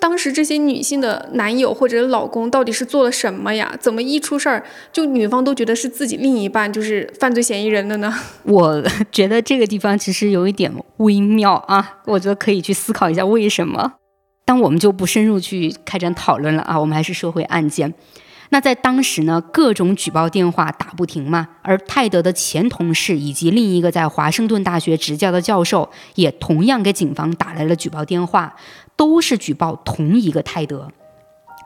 当时这些女性的男友或者老公到底是做了什么呀？怎么一出事儿，就女方都觉得是自己另一半就是犯罪嫌疑人了呢？
我觉得这个地方其实有一点微妙啊，我觉得可以去思考一下为什么。但我们就不深入去开展讨论了啊，我们还是说回案件。那在当时呢，各种举报电话打不停嘛，而泰德的前同事以及另一个在华盛顿大学执教的教授也同样给警方打来了举报电话，都是举报同一个泰德。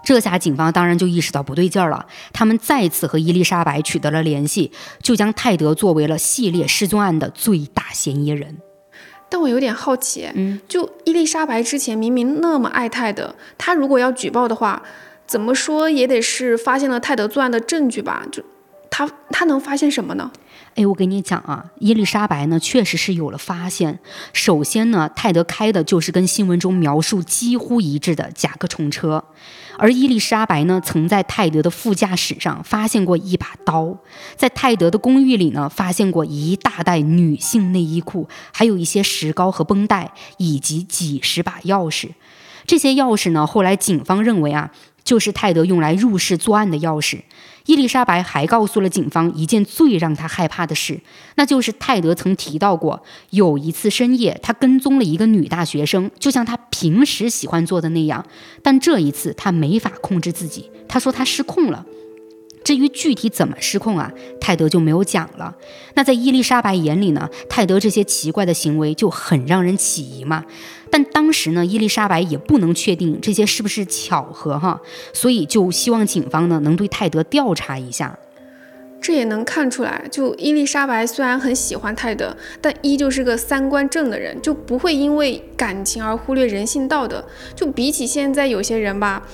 这下警方当然就意识到不对劲儿了，他们再次和伊丽莎白取得了联系，就将泰德作为了系列失踪案的最大嫌疑人。
但我有点好奇，
嗯，
就伊丽莎白之前明明那么爱泰德，她如果要举报的话，怎么说也得是发现了泰德作案的证据吧？就他他能发现什么呢？
哎，我跟你讲啊，伊丽莎白呢确实是有了发现。首先呢，泰德开的就是跟新闻中描述几乎一致的甲壳虫车，而伊丽莎白呢曾在泰德的副驾驶上发现过一把刀，在泰德的公寓里呢发现过一大袋女性内衣裤，还有一些石膏和绷带，以及几十把钥匙。这些钥匙呢，后来警方认为啊。就是泰德用来入室作案的钥匙。伊丽莎白还告诉了警方一件最让她害怕的事，那就是泰德曾提到过，有一次深夜他跟踪了一个女大学生，就像他平时喜欢做的那样，但这一次他没法控制自己，他说他失控了。至于具体怎么失控啊，泰德就没有讲了。那在伊丽莎白眼里呢，泰德这些奇怪的行为就很让人起疑嘛。但当时呢，伊丽莎白也不能确定这些是不是巧合哈，所以就希望警方呢能对泰德调查一下。
这也能看出来，就伊丽莎白虽然很喜欢泰德，但依旧是个三观正的人，就不会因为感情而忽略人性道德。就比起现在有些人吧。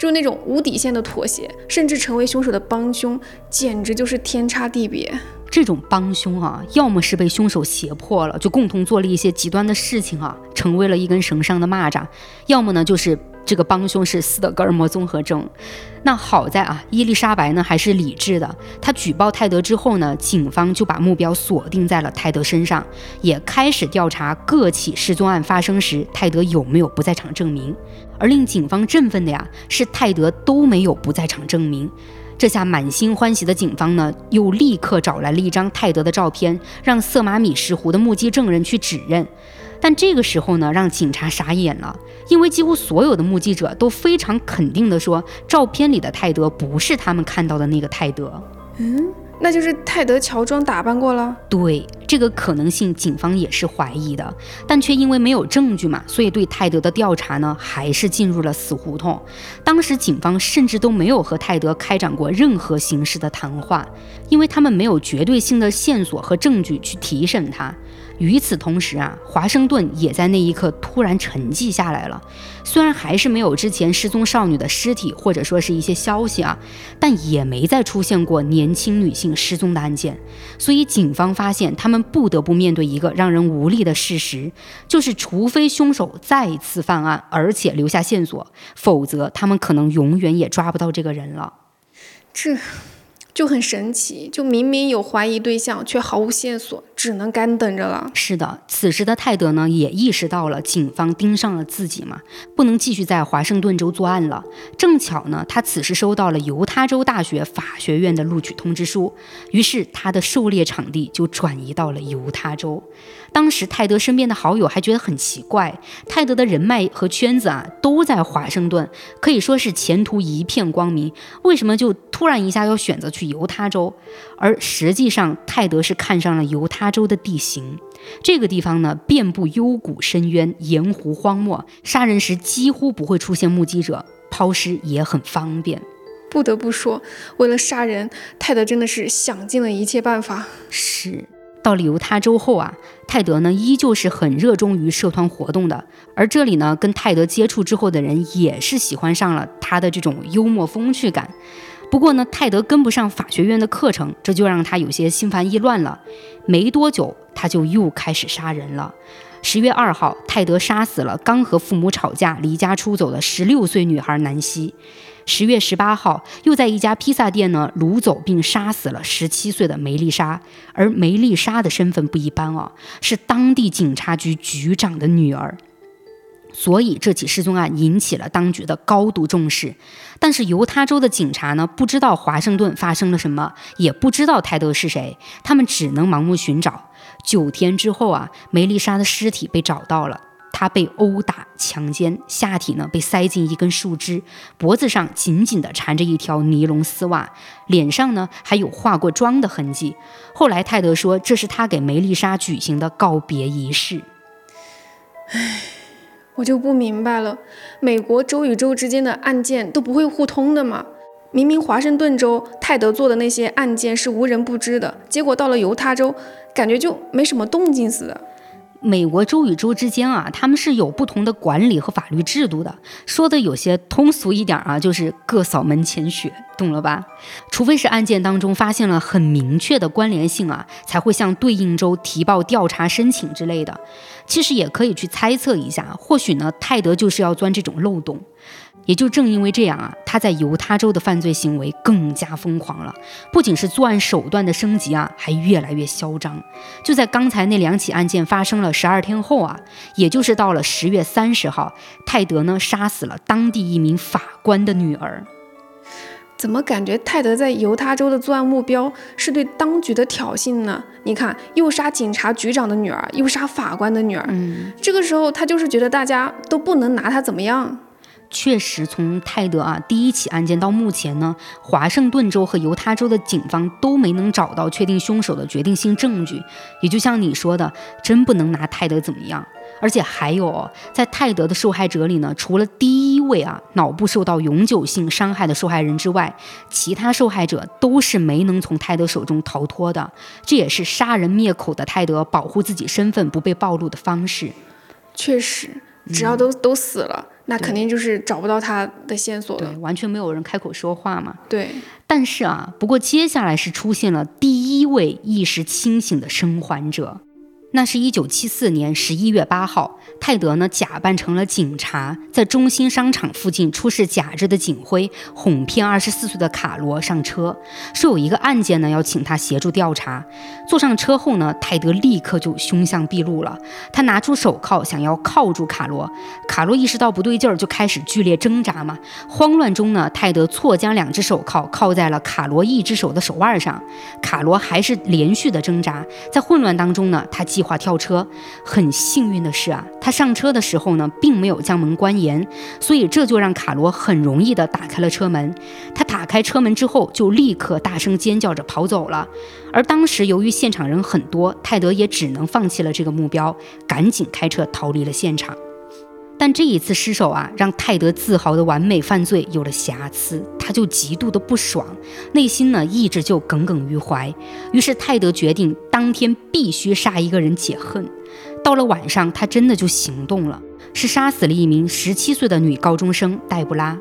就那种无底线的妥协，甚至成为凶手的帮凶，简直就是天差地别。
这种帮凶啊，要么是被凶手胁迫了，就共同做了一些极端的事情啊，成为了一根绳上的蚂蚱；要么呢，就是。这个帮凶是斯德哥尔摩综合症。那好在啊，伊丽莎白呢还是理智的。她举报泰德之后呢，警方就把目标锁定在了泰德身上，也开始调查各起失踪案发生时泰德有没有不在场证明。而令警方振奋的呀，是泰德都没有不在场证明。这下满心欢喜的警方呢，又立刻找来了一张泰德的照片，让瑟马米石湖的目击证人去指认。但这个时候呢，让警察傻眼了，因为几乎所有的目击者都非常肯定地说，照片里的泰德不是他们看到的那个泰德。
嗯。那就是泰德乔装打扮过了。
对这个可能性，警方也是怀疑的，但却因为没有证据嘛，所以对泰德的调查呢，还是进入了死胡同。当时警方甚至都没有和泰德开展过任何形式的谈话，因为他们没有绝对性的线索和证据去提审他。与此同时啊，华盛顿也在那一刻突然沉寂下来了。虽然还是没有之前失踪少女的尸体或者说是一些消息啊，但也没再出现过年轻女性失踪的案件。所以警方发现，他们不得不面对一个让人无力的事实，就是除非凶手再次犯案，而且留下线索，否则他们可能永远也抓不到这个人了。
这。就很神奇，就明明有怀疑对象，却毫无线索，只能干等着了。
是的，此时的泰德呢，也意识到了警方盯上了自己嘛，不能继续在华盛顿州作案了。正巧呢，他此时收到了犹他州大学法学院的录取通知书，于是他的狩猎场地就转移到了犹他州。当时泰德身边的好友还觉得很奇怪，泰德的人脉和圈子啊都在华盛顿，可以说是前途一片光明，为什么就突然一下要选择去犹他州？而实际上，泰德是看上了犹他州的地形，这个地方呢遍布幽谷深渊、盐湖荒漠，杀人时几乎不会出现目击者，抛尸也很方便。
不得不说，为了杀人，泰德真的是想尽了一切办法。
是。到了犹他州后啊，泰德呢依旧是很热衷于社团活动的，而这里呢跟泰德接触之后的人也是喜欢上了他的这种幽默风趣感。不过呢，泰德跟不上法学院的课程，这就让他有些心烦意乱了。没多久，他就又开始杀人了。十月二号，泰德杀死了刚和父母吵架、离家出走的十六岁女孩南希。十月十八号，又在一家披萨店呢掳走并杀死了十七岁的梅丽莎，而梅丽莎的身份不一般哦，是当地警察局局长的女儿。所以这起失踪案引起了当局的高度重视。但是犹他州的警察呢，不知道华盛顿发生了什么，也不知道泰德是谁，他们只能盲目寻找。九天之后啊，梅丽莎的尸体被找到了。他被殴打、强奸，下体呢被塞进一根树枝，脖子上紧紧地缠着一条尼龙丝袜，脸上呢还有化过妆的痕迹。后来泰德说，这是他给梅丽莎举行的告别仪式。
唉，我就不明白了，美国州与州之间的案件都不会互通的吗？明明华盛顿州泰德做的那些案件是无人不知的，结果到了犹他州，感觉就没什么动静似的。
美国州与州之间啊，他们是有不同的管理和法律制度的。说的有些通俗一点啊，就是各扫门前雪，懂了吧？除非是案件当中发现了很明确的关联性啊，才会向对应州提报调查申请之类的。其实也可以去猜测一下，或许呢，泰德就是要钻这种漏洞。也就正因为这样啊，他在犹他州的犯罪行为更加疯狂了，不仅是作案手段的升级啊，还越来越嚣张。就在刚才那两起案件发生了十二天后啊，也就是到了十月三十号，泰德呢杀死了当地一名法官的女儿。
怎么感觉泰德在犹他州的作案目标是对当局的挑衅呢？你看，又杀警察局长的女儿，又杀法官的女儿。
嗯，
这个时候他就是觉得大家都不能拿他怎么样。
确实，从泰德啊第一起案件到目前呢，华盛顿州和犹他州的警方都没能找到确定凶手的决定性证据。也就像你说的，真不能拿泰德怎么样。而且还有，在泰德的受害者里呢，除了第一位啊脑部受到永久性伤害的受害人之外，其他受害者都是没能从泰德手中逃脱的。这也是杀人灭口的泰德保护自己身份不被暴露的方式。
确实，只要都、都死了，那肯定就是找不到他的线索
对
了。，
完全没有人开口说话嘛。
对，
但是啊，不过接下来是出现了第一位意识清醒的生还者。那是一九七四年十一月八号，泰德呢假扮成了警察，在中心商场附近出示假制的警徽，哄骗二十四岁的卡罗上车，说有一个案件呢要请他协助调查。坐上车后呢，泰德立刻就凶相毕露了，他拿出手铐想要铐住卡罗，卡罗意识到不对劲儿，就开始剧烈挣扎嘛。慌乱中呢，泰德错将两只手铐铐在了卡罗一只手的手腕上，卡罗还是连续的挣扎。在混乱当中呢，他计划跳车。很幸运的是啊，他上车的时候呢，并没有将门关严，所以这就让卡罗很容易的打开了车门。他打开车门之后，就立刻大声尖叫着跑走了。而当时由于现场人很多，泰德也只能放弃了这个目标，赶紧开车逃离了现场。但这一次失手啊，让泰德自豪的完美犯罪有了瑕疵，他就极度的不爽，内心呢一直就耿耿于怀。于是泰德决定当天必须杀一个人解恨。到了晚上，他真的就行动了，是杀死了一名十七岁的女高中生黛布拉。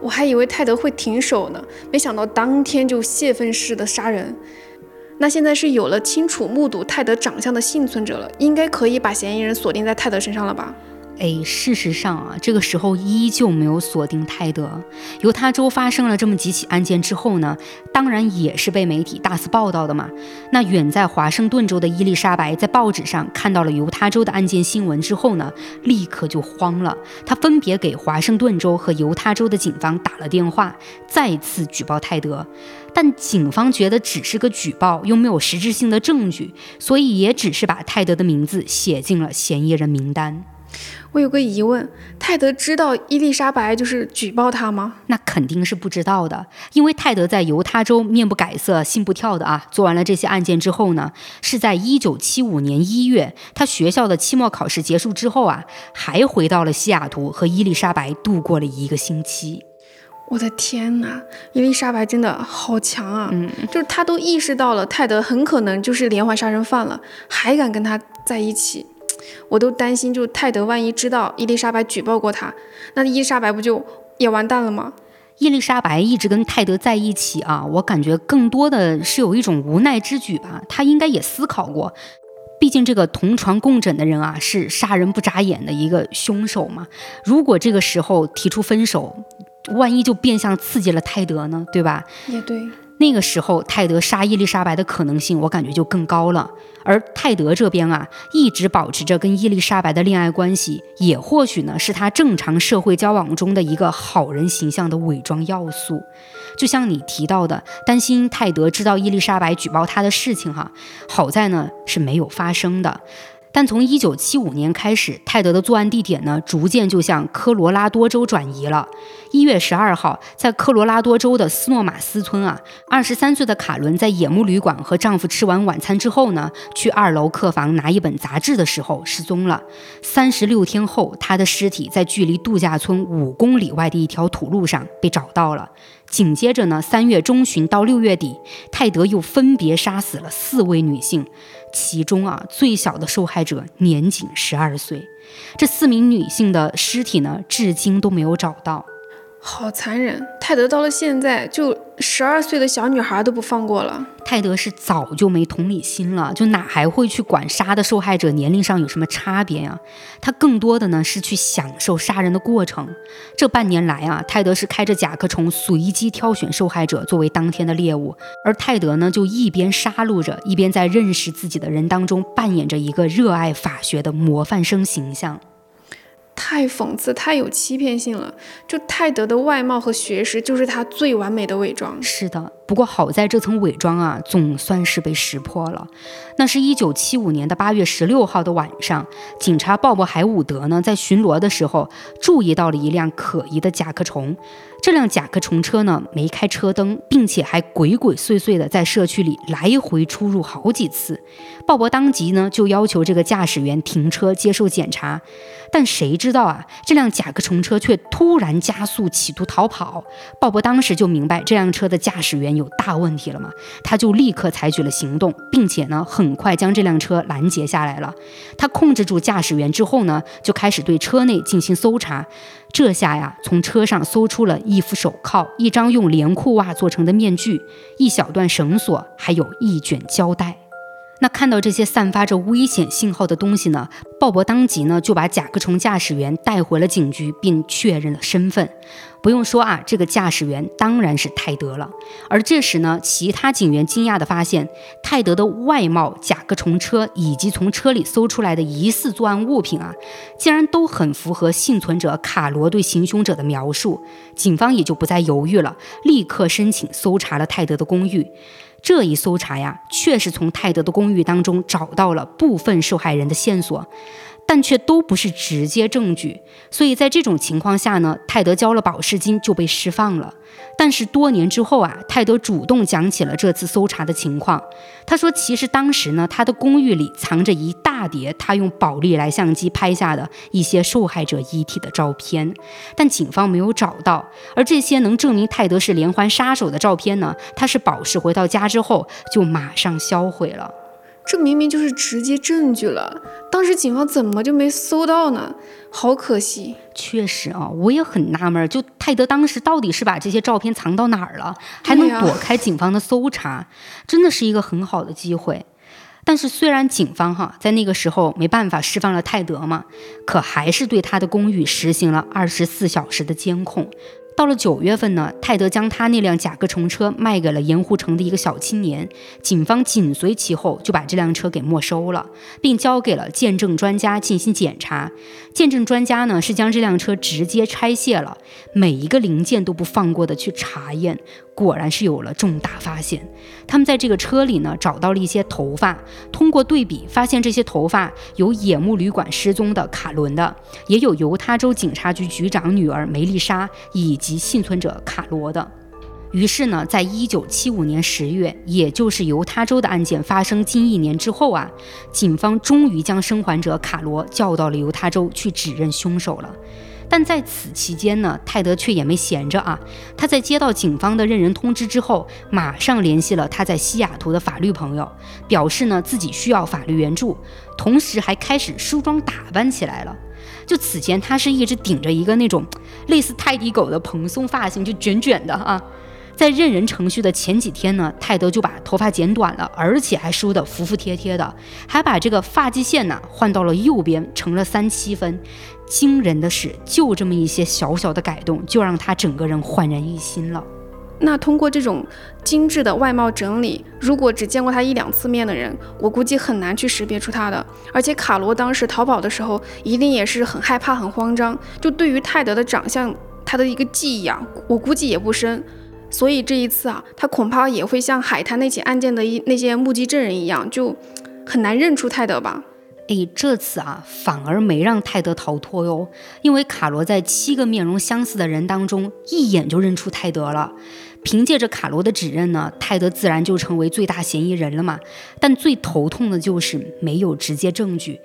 我还以为泰德会停手呢，没想到当天就泄愤式的杀人。那现在是有了清楚目睹泰德长相的幸存者了，应该可以把嫌疑人锁定在泰德身上了吧？
哎，事实上啊，这个时候依旧没有锁定泰德。犹他州发生了这么几起案件之后呢，当然也是被媒体大肆报道的嘛。那远在华盛顿州的伊丽莎白在报纸上看到了犹他州的案件新闻之后呢，立刻就慌了。她分别给华盛顿州和犹他州的警方打了电话，再次举报泰德。但警方觉得只是个举报，又没有实质性的证据，所以也只是把泰德的名字写进了嫌疑人名单。
我有个疑问，泰德知道伊丽莎白就是举报他吗？
那肯定是不知道的，因为泰德在犹他州面不改色心不跳的啊，做完了这些案件之后呢，是在一九七五年一月，他学校的期末考试结束之后啊，还回到了西雅图和伊丽莎白度过了一个星期。
我的天哪，伊丽莎白真的好强啊！嗯，就是她都意识到了泰德很可能就是连环杀人犯了，还敢跟他在一起，我都担心，就泰德万一知道伊丽莎白举报过他，那伊丽莎白不就也完蛋了吗？
伊丽莎白一直跟泰德在一起啊，我感觉更多的是有一种无奈之举吧。她应该也思考过，毕竟这个同床共枕的人啊，是杀人不眨眼的一个凶手嘛。如果这个时候提出分手，万一就变相刺激了泰德呢，对吧？
也对，
那个时候，泰德杀伊丽莎白的可能性，我感觉就更高了。而泰德这边啊，一直保持着跟伊丽莎白的恋爱关系，也或许呢是他正常社会交往中的一个好人形象的伪装要素。就像你提到的，担心泰德知道伊丽莎白举报他的事情哈，好在呢是没有发生的。但从一九七五年开始，泰德的作案地点呢，逐渐就向科罗拉多州转移了。一月十二号，在科罗拉多州的斯诺马斯村啊，二十三岁的卡伦在野木旅馆和丈夫吃完晚餐之后呢，去二楼客房拿一本杂志的时候失踪了。三十六天后，她的尸体在距离度假村五公里外的一条土路上被找到了。紧接着呢，三月中旬到六月底，泰德又分别杀死了四位女性，其中啊最小的受害者年仅十二岁。这四名女性的尸体呢，至今都没有找到。
好残忍！泰德到了现在，就十二岁的小女孩都不放过了。
泰德是早就没同理心了，就哪还会去管杀的受害者年龄上有什么差别呀？他更多的呢是去享受杀人的过程。这半年来啊，泰德是开着甲壳虫随机挑选受害者作为当天的猎物，而泰德呢就一边杀戮着，一边在认识自己的人当中扮演着一个热爱法学的模范生形象。
太讽刺，太有欺骗性了。就泰德的外貌和学识，就是他最完美的伪装。
是的，不过好在这层伪装啊，总算是被识破了。那是一九七五年的八月十六号的晚上，警察鲍勃海伍德呢，在巡逻的时候，注意到了一辆可疑的甲壳虫。这辆甲壳虫车呢，没开车灯，并且还鬼鬼祟祟的在社区里来回出入好几次。鲍勃当即呢，就要求这个驾驶员停车接受检查。但谁知道啊，这辆甲壳虫车却突然加速，企图逃跑。鲍勃当时就明白这辆车的驾驶员有大问题了嘛，他就立刻采取了行动，并且呢，很快将这辆车拦截下来了。他控制住驾驶员之后呢，就开始对车内进行搜查。这下呀，从车上搜出了一副手铐、一张用连裤袜做成的面具、一小段绳索，还有一卷胶带。那看到这些散发着危险信号的东西呢，鲍勃当即呢就把甲壳虫驾驶员带回了警局，并确认了身份。不用说啊，这个驾驶员当然是泰德了。而这时呢，其他警员惊讶地发现，泰德的外貌、甲壳虫车以及从车里搜出来的疑似作案物品啊，竟然都很符合幸存者卡罗对行凶者的描述。警方也就不再犹豫了，立刻申请搜查了泰德的公寓。这一搜查呀，确实从泰德的公寓当中找到了部分受害人的线索。但却都不是直接证据，所以在这种情况下呢，泰德交了保释金就被释放了。但是多年之后啊，泰德主动讲起了这次搜查的情况。他说，其实当时呢，他的公寓里藏着一大叠他用宝丽来相机拍下的一些受害者遗体的照片，但警方没有找到。而这些能证明泰德是连环杀手的照片呢，他是保释回到家之后就马上销毁了。
这明明就是直接证据了，当时警方怎么就没搜到呢？好可惜。
确实啊，我也很纳闷，就泰德当时到底是把这些照片藏到哪儿了，还能躲开警方的搜查，真的是一个很好的机会。但是虽然警方哈在那个时候没办法释放了泰德嘛，可还是对他的公寓实行了二十四小时的监控。到了九月份呢，泰德将他那辆甲壳虫车卖给了盐湖城的一个小青年，警方紧随其后就把这辆车给没收了，并交给了鉴证专家进行检查。鉴证专家呢是将这辆车直接拆卸了，每一个零件都不放过的去查验。果然是有了重大发现，他们在这个车里呢找到了一些头发，通过对比发现这些头发有野木旅馆失踪的卡伦的，也有犹他州警察局局长女儿梅丽莎以及幸存者卡罗的。于是呢，在一九七五年十月，也就是犹他州的案件发生近一年之后啊，警方终于将生还者卡罗叫到了犹他州去指认凶手了。但在此期间呢，泰德却也没闲着啊！他在接到警方的认人通知之后，马上联系了他在西雅图的法律朋友，表示呢自己需要法律援助，同时还开始梳妆打扮起来了。就此前他是一直顶着一个那种类似泰迪狗的蓬松发型，就卷卷的啊。在认人程序的前几天呢，泰德就把头发剪短了，而且还梳得服服帖帖的，还把这个发际线呢换到了右边，成了三七分。惊人的是，就这么一些小小的改动，就让他整个人焕然一新了。
那通过这种精致的外貌整理，如果只见过他一两次面的人，我估计很难去识别出他的。而且卡罗当时逃跑的时候，一定也是很害怕、很慌张。就对于泰德的长相，他的一个记忆啊，我估计也不深。所以这一次啊，他恐怕也会像海滩那起案件的一那些目击证人一样，就很难认出泰德吧？
哎，这次啊，反而没让泰德逃脱哟，因为卡罗在七个面容相似的人当中，一眼就认出泰德了。凭借着卡罗的指认呢，泰德自然就成为最大嫌疑人了嘛。但最头痛的就是没有直接证据。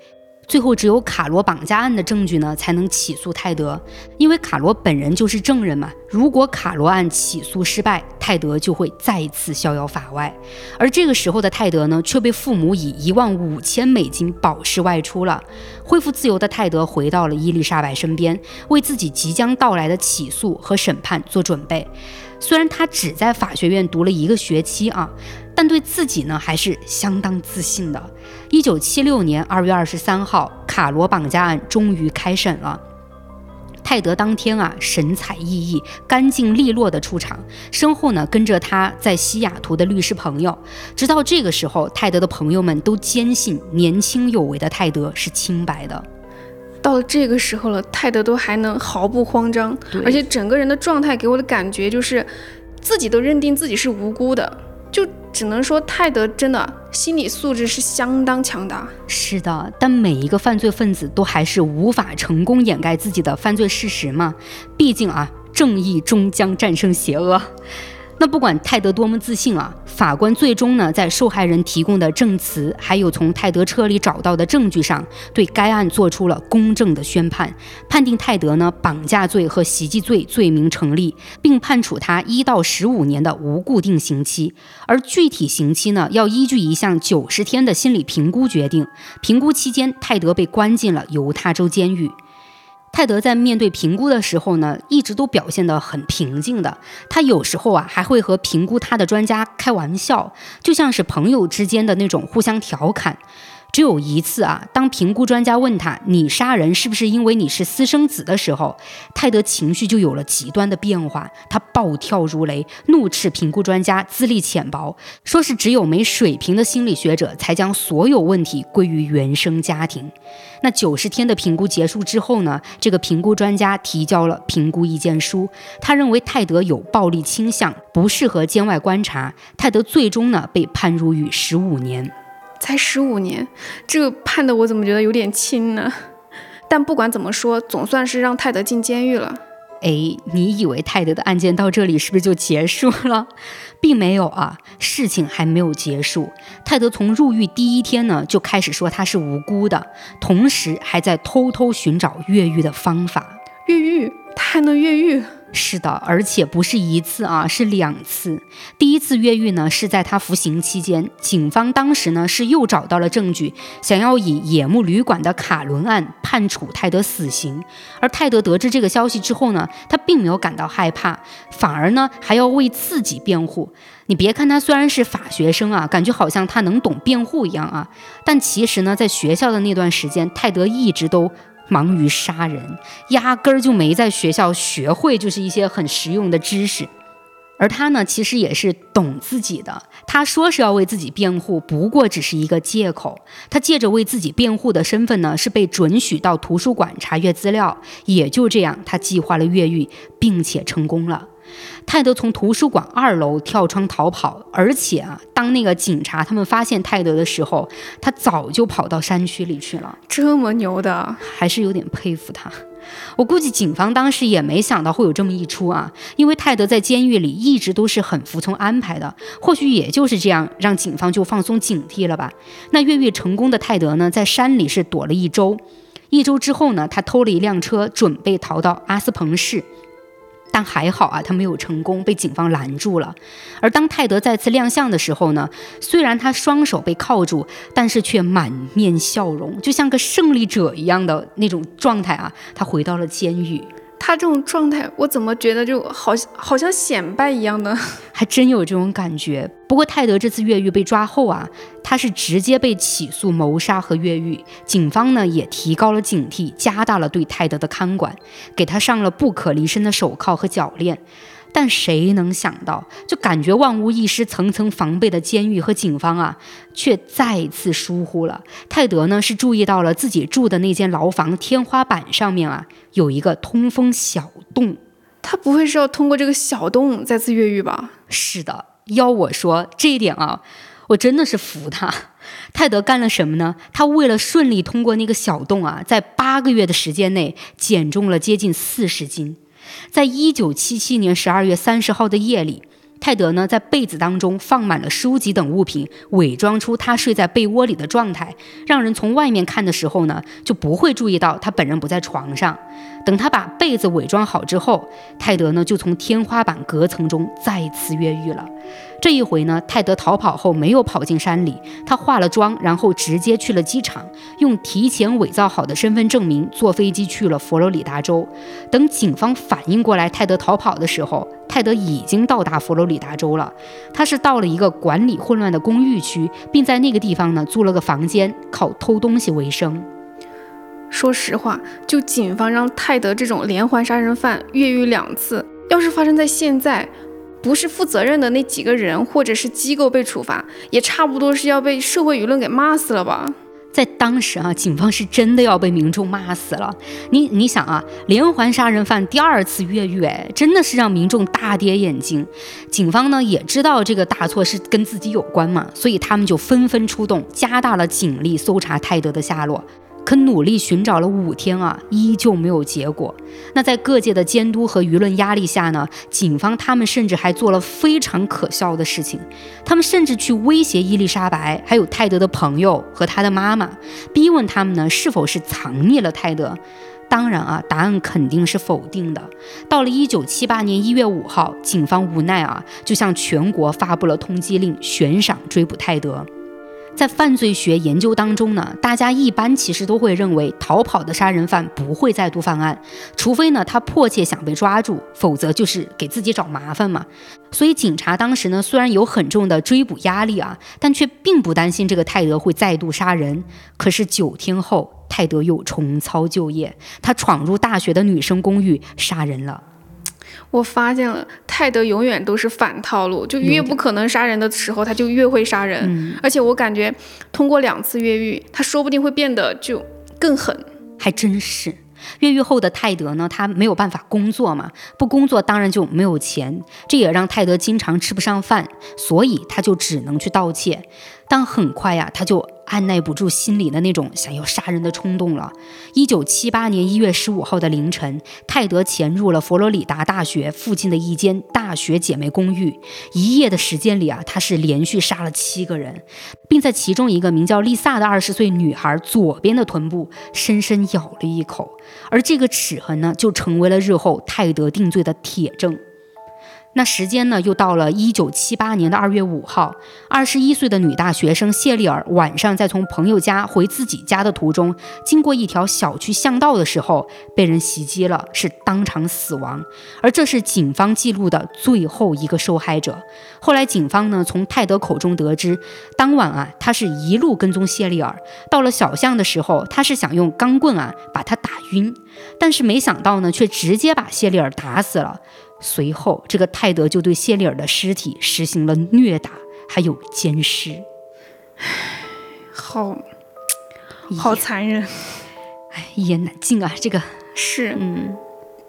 最后只有卡罗绑架案的证据呢，才能起诉泰德，因为卡罗本人就是证人嘛。如果卡罗案起诉失败，泰德就会再次逍遥法外。而这个时候的泰德呢，却被父母以一万五千美金保释外出了。恢复自由的泰德回到了伊丽莎白身边，为自己即将到来的起诉和审判做准备。虽然他只在法学院读了一个学期啊。但对自己呢，还是相当自信的。一九七六年二月二十三号，卡罗绑架案终于开审了。泰德当天啊，神采奕奕、干净利落的出场，身后呢跟着他在西雅图的律师朋友。直到这个时候，泰德的朋友们都坚信年轻有为的泰德是清白的。
到了这个时候了，泰德都还能毫不慌张，而且整个人的状态给我的感觉就是，自己都认定自己是无辜的。就只能说泰德真的心理素质是相当强大。
是的，但每一个犯罪分子都还是无法成功掩盖自己的犯罪事实嘛，毕竟啊，正义终将战胜邪恶。那不管泰德多么自信啊，法官最终呢，在受害人提供的证词，还有从泰德车里找到的证据上，对该案做出了公正的宣判，判定泰德呢绑架罪和袭击罪罪名成立，并判处他一到十五年的无固定刑期，而具体刑期呢，要依据一项九十天的心理评估决定。评估期间，泰德被关进了犹他州监狱。泰德在面对评估的时候呢，一直都表现得很平静的。他有时候啊，还会和评估他的专家开玩笑，就像是朋友之间的那种互相调侃。只有一次啊，当评估专家问他“你杀人是不是因为你是私生子”的时候，泰德情绪就有了极端的变化，他暴跳如雷，怒斥评估专家资历浅薄，说是只有没水平的心理学者才将所有问题归于原生家庭。那九十天的评估结束之后呢，这个评估专家提交了评估意见书，他认为泰德有暴力倾向，不适合监外观察。泰德最终呢被判入狱十五年。
才十五年，这个判的我怎么觉得有点轻呢？但不管怎么说，总算是让泰德进监狱了。
哎，你以为泰德的案件到这里是不是就结束了？并没有啊，事情还没有结束。泰德从入狱第一天呢就开始说他是无辜的，同时还在偷偷寻找越狱的方法。
越狱？他还能越狱？
是的，而且不是一次啊，是两次。第一次越狱呢，是在他服刑期间，警方当时呢是又找到了证据，想要以野木旅馆的卡伦案判处泰德死刑。而泰德得知这个消息之后呢，他并没有感到害怕，反而呢还要为自己辩护。你别看他虽然是法学生啊，感觉好像他能懂辩护一样啊，但其实呢，在学校的那段时间，泰德一直都。忙于杀人，压根儿就没在学校学会就是一些很实用的知识。而他呢，其实也是懂自己的。他说是要为自己辩护，不过只是一个借口。他借着为自己辩护的身份呢，是被准许到图书馆查阅资料。也就这样，他计划了越狱，并且成功了。泰德从图书馆二楼跳窗逃跑，而且啊，当那个警察他们发现泰德的时候，他早就跑到山区里去了。
这么牛的，
还是有点佩服他。我估计警方当时也没想到会有这么一出啊，因为泰德在监狱里一直都是很服从安排的，或许也就是这样让警方就放松警惕了吧。那越狱成功的泰德呢，在山里是躲了一周，一周之后呢，他偷了一辆车，准备逃到阿斯彭市。但还好啊，他没有成功，被警方拦住了。而当泰德再次亮相的时候呢，虽然他双手被铐住，但是却满面笑容，就像个胜利者一样的那种状态啊。他回到了监狱。
他这种状态，我怎么觉得就好像好像显摆一样呢，
还真有这种感觉。不过泰德这次越狱被抓后啊，他是直接被起诉谋杀和越狱。警方呢也提高了警惕，加大了对泰德的看管，给他上了不可离身的手铐和脚链。但谁能想到，就感觉万无一失、层层防备的监狱和警方啊，却再次疏忽了。泰德呢是注意到了自己住的那间牢房天花板上面啊有一个通风小洞，
他不会是要通过这个小洞再次越狱吧？
是的，要我说这一点啊，我真的是服他。泰德干了什么呢？他为了顺利通过那个小洞啊，在八个月的时间内减重了接近四十斤。在一九七七年十二月三十号的夜里，泰德呢，在被子当中放满了书籍等物品，伪装出他睡在被窝里的状态，让人从外面看的时候呢，就不会注意到他本人不在床上。等他把被子伪装好之后，泰德呢就从天花板隔层中再次越狱了。这一回呢，泰德逃跑后没有跑进山里，他化了妆，然后直接去了机场，用提前伪造好的身份证明坐飞机去了佛罗里达州。等警方反应过来泰德逃跑的时候，泰德已经到达佛罗里达州了。他是到了一个管理混乱的公寓区，并在那个地方呢租了个房间，靠偷东西为生。
说实话，就警方让泰德这种连环杀人犯越狱两次，要是发生在现在，不是负责任的那几个人或者是机构被处罚，也差不多是要被社会舆论给骂死了吧？
在当时啊，警方是真的要被民众骂死了。你你想啊，连环杀人犯第二次越狱，哎，真的是让民众大跌眼镜。警方呢也知道这个大错是跟自己有关嘛，所以他们就纷纷出动，加大了警力搜查泰德的下落。可努力寻找了五天啊，依旧没有结果。那在各界的监督和舆论压力下呢，警方他们甚至还做了非常可笑的事情，他们甚至去威胁伊丽莎白，还有泰德的朋友和他的妈妈，逼问他们呢是否是藏匿了泰德。当然啊，答案肯定是否定的。到了一九七八年一月五号，警方无奈啊，就向全国发布了通缉令，悬赏追捕泰德。在犯罪学研究当中呢，大家一般其实都会认为逃跑的杀人犯不会再度犯案，除非呢他迫切想被抓住，否则就是给自己找麻烦嘛。所以警察当时呢虽然有很重的追捕压力啊，但却并不担心这个泰德会再度杀人。可是九天后，泰德又重操旧业，他闯入大学的女生公寓杀人了。
我发现了，泰德永远都是反套路，就越不可能杀人的时候，他就越会杀人。而且我感觉，通过两次越狱，他说不定会变得就更狠。
还真是，越狱后的泰德呢，他没有办法工作嘛，不工作当然就没有钱，这也让泰德经常吃不上饭，所以他就只能去盗窃。但很快呀，他就。按耐不住心里的那种想要杀人的冲动了。一九七八年一月十五号的凌晨，泰德潜入了佛罗里达大学附近的一间大学姐妹公寓。一夜的时间里啊，他是连续杀了七个人，并在其中一个名叫丽萨的二十岁女孩左边的臀部深深咬了一口。而这个齿痕呢，就成为了日后泰德定罪的铁证。那时间呢，又到了一九七八年的二月五号，二十一岁的女大学生谢丽尔晚上在从朋友家回自己家的途中，经过一条小区巷道的时候，被人袭击了，是当场死亡。而这是警方记录的最后一个受害者。后来警方呢，从泰德口中得知，当晚啊，他是一路跟踪谢丽尔，到了小巷的时候，他是想用钢棍啊把她打晕，但是没想到呢，却直接把谢丽尔打死了。随后，这个泰德就对谢丽尔的尸体实行了虐打，还有奸尸。
唉，好，好残忍。
哎，一言难尽啊，这个
是。
嗯，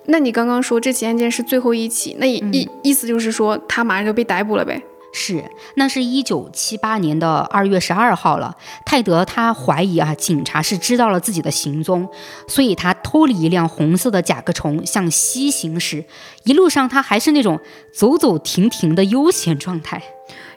那你刚刚说这起案件是最后一起，那意意思就是说他马上就被逮捕了呗？
是，那是一九七八年的二月十二号了。泰德他怀疑啊，警察是知道了自己的行踪，所以他偷了一辆红色的甲壳虫向西行驶。一路上他还是那种走走停停的悠闲状态。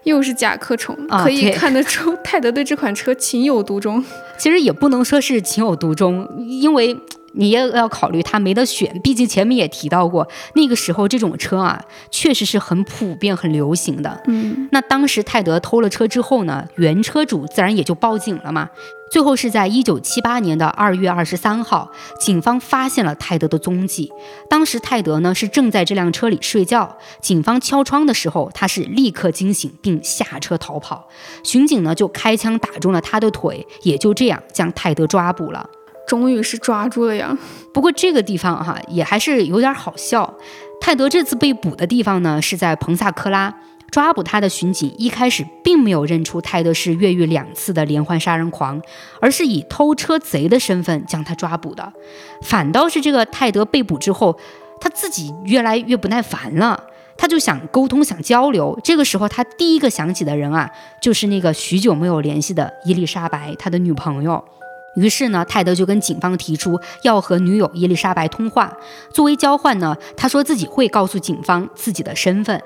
又是甲壳虫，可以看得出泰德对这款车情有独钟。
其实也不能说是情有独钟，因为。你也要考虑他没得选，毕竟前面也提到过，那个时候这种车啊，确实是很普遍、很流行的。
嗯，
那当时泰德偷了车之后呢，原车主自然也就报警了嘛。最后是在一九七八年的二月二十三号，警方发现了泰德的踪迹。当时泰德呢是正在这辆车里睡觉，警方敲窗的时候，他是立刻惊醒并下车逃跑。巡警呢就开枪打中了他的腿，也就这样将泰德抓捕了。
终于是抓住了呀！
不过这个地方哈也还是有点好笑。泰德这次被捕的地方呢是在彭萨克拉，抓捕他的巡警一开始并没有认出泰德是越狱两次的连环杀人狂，而是以偷车贼的身份将他抓捕的。反倒是这个泰德被捕之后，他自己越来越不耐烦了，他就想沟通想交流。这个时候他第一个想起的人啊，就是那个许久没有联系的伊丽莎白，他的女朋友。于是呢，泰德就跟警方提出要和女友伊丽莎白通话。作为交换呢，他说自己会告诉警方自己的身份。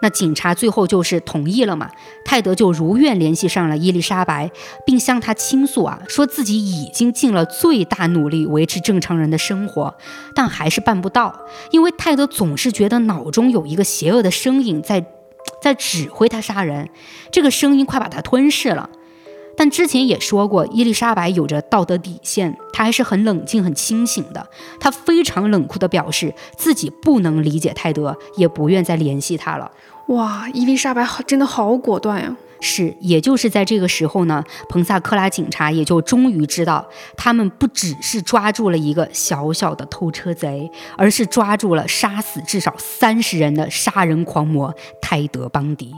那警察最后就是同意了嘛？泰德就如愿联系上了伊丽莎白，并向她倾诉啊，说自己已经尽了最大努力维持正常人的生活，但还是办不到，因为泰德总是觉得脑中有一个邪恶的声音在，在指挥他杀人，这个声音快把他吞噬了。但之前也说过，伊丽莎白有着道德底线，她还是很冷静、很清醒的。她非常冷酷地表示自己不能理解泰德，也不愿再联系他了。
哇，伊丽莎白好真的好果断呀！
是，也就是在这个时候呢，彭萨克拉警察也就终于知道，他们不只是抓住了一个小小的偷车贼，而是抓住了杀死至少三十人的杀人狂魔泰德·邦迪。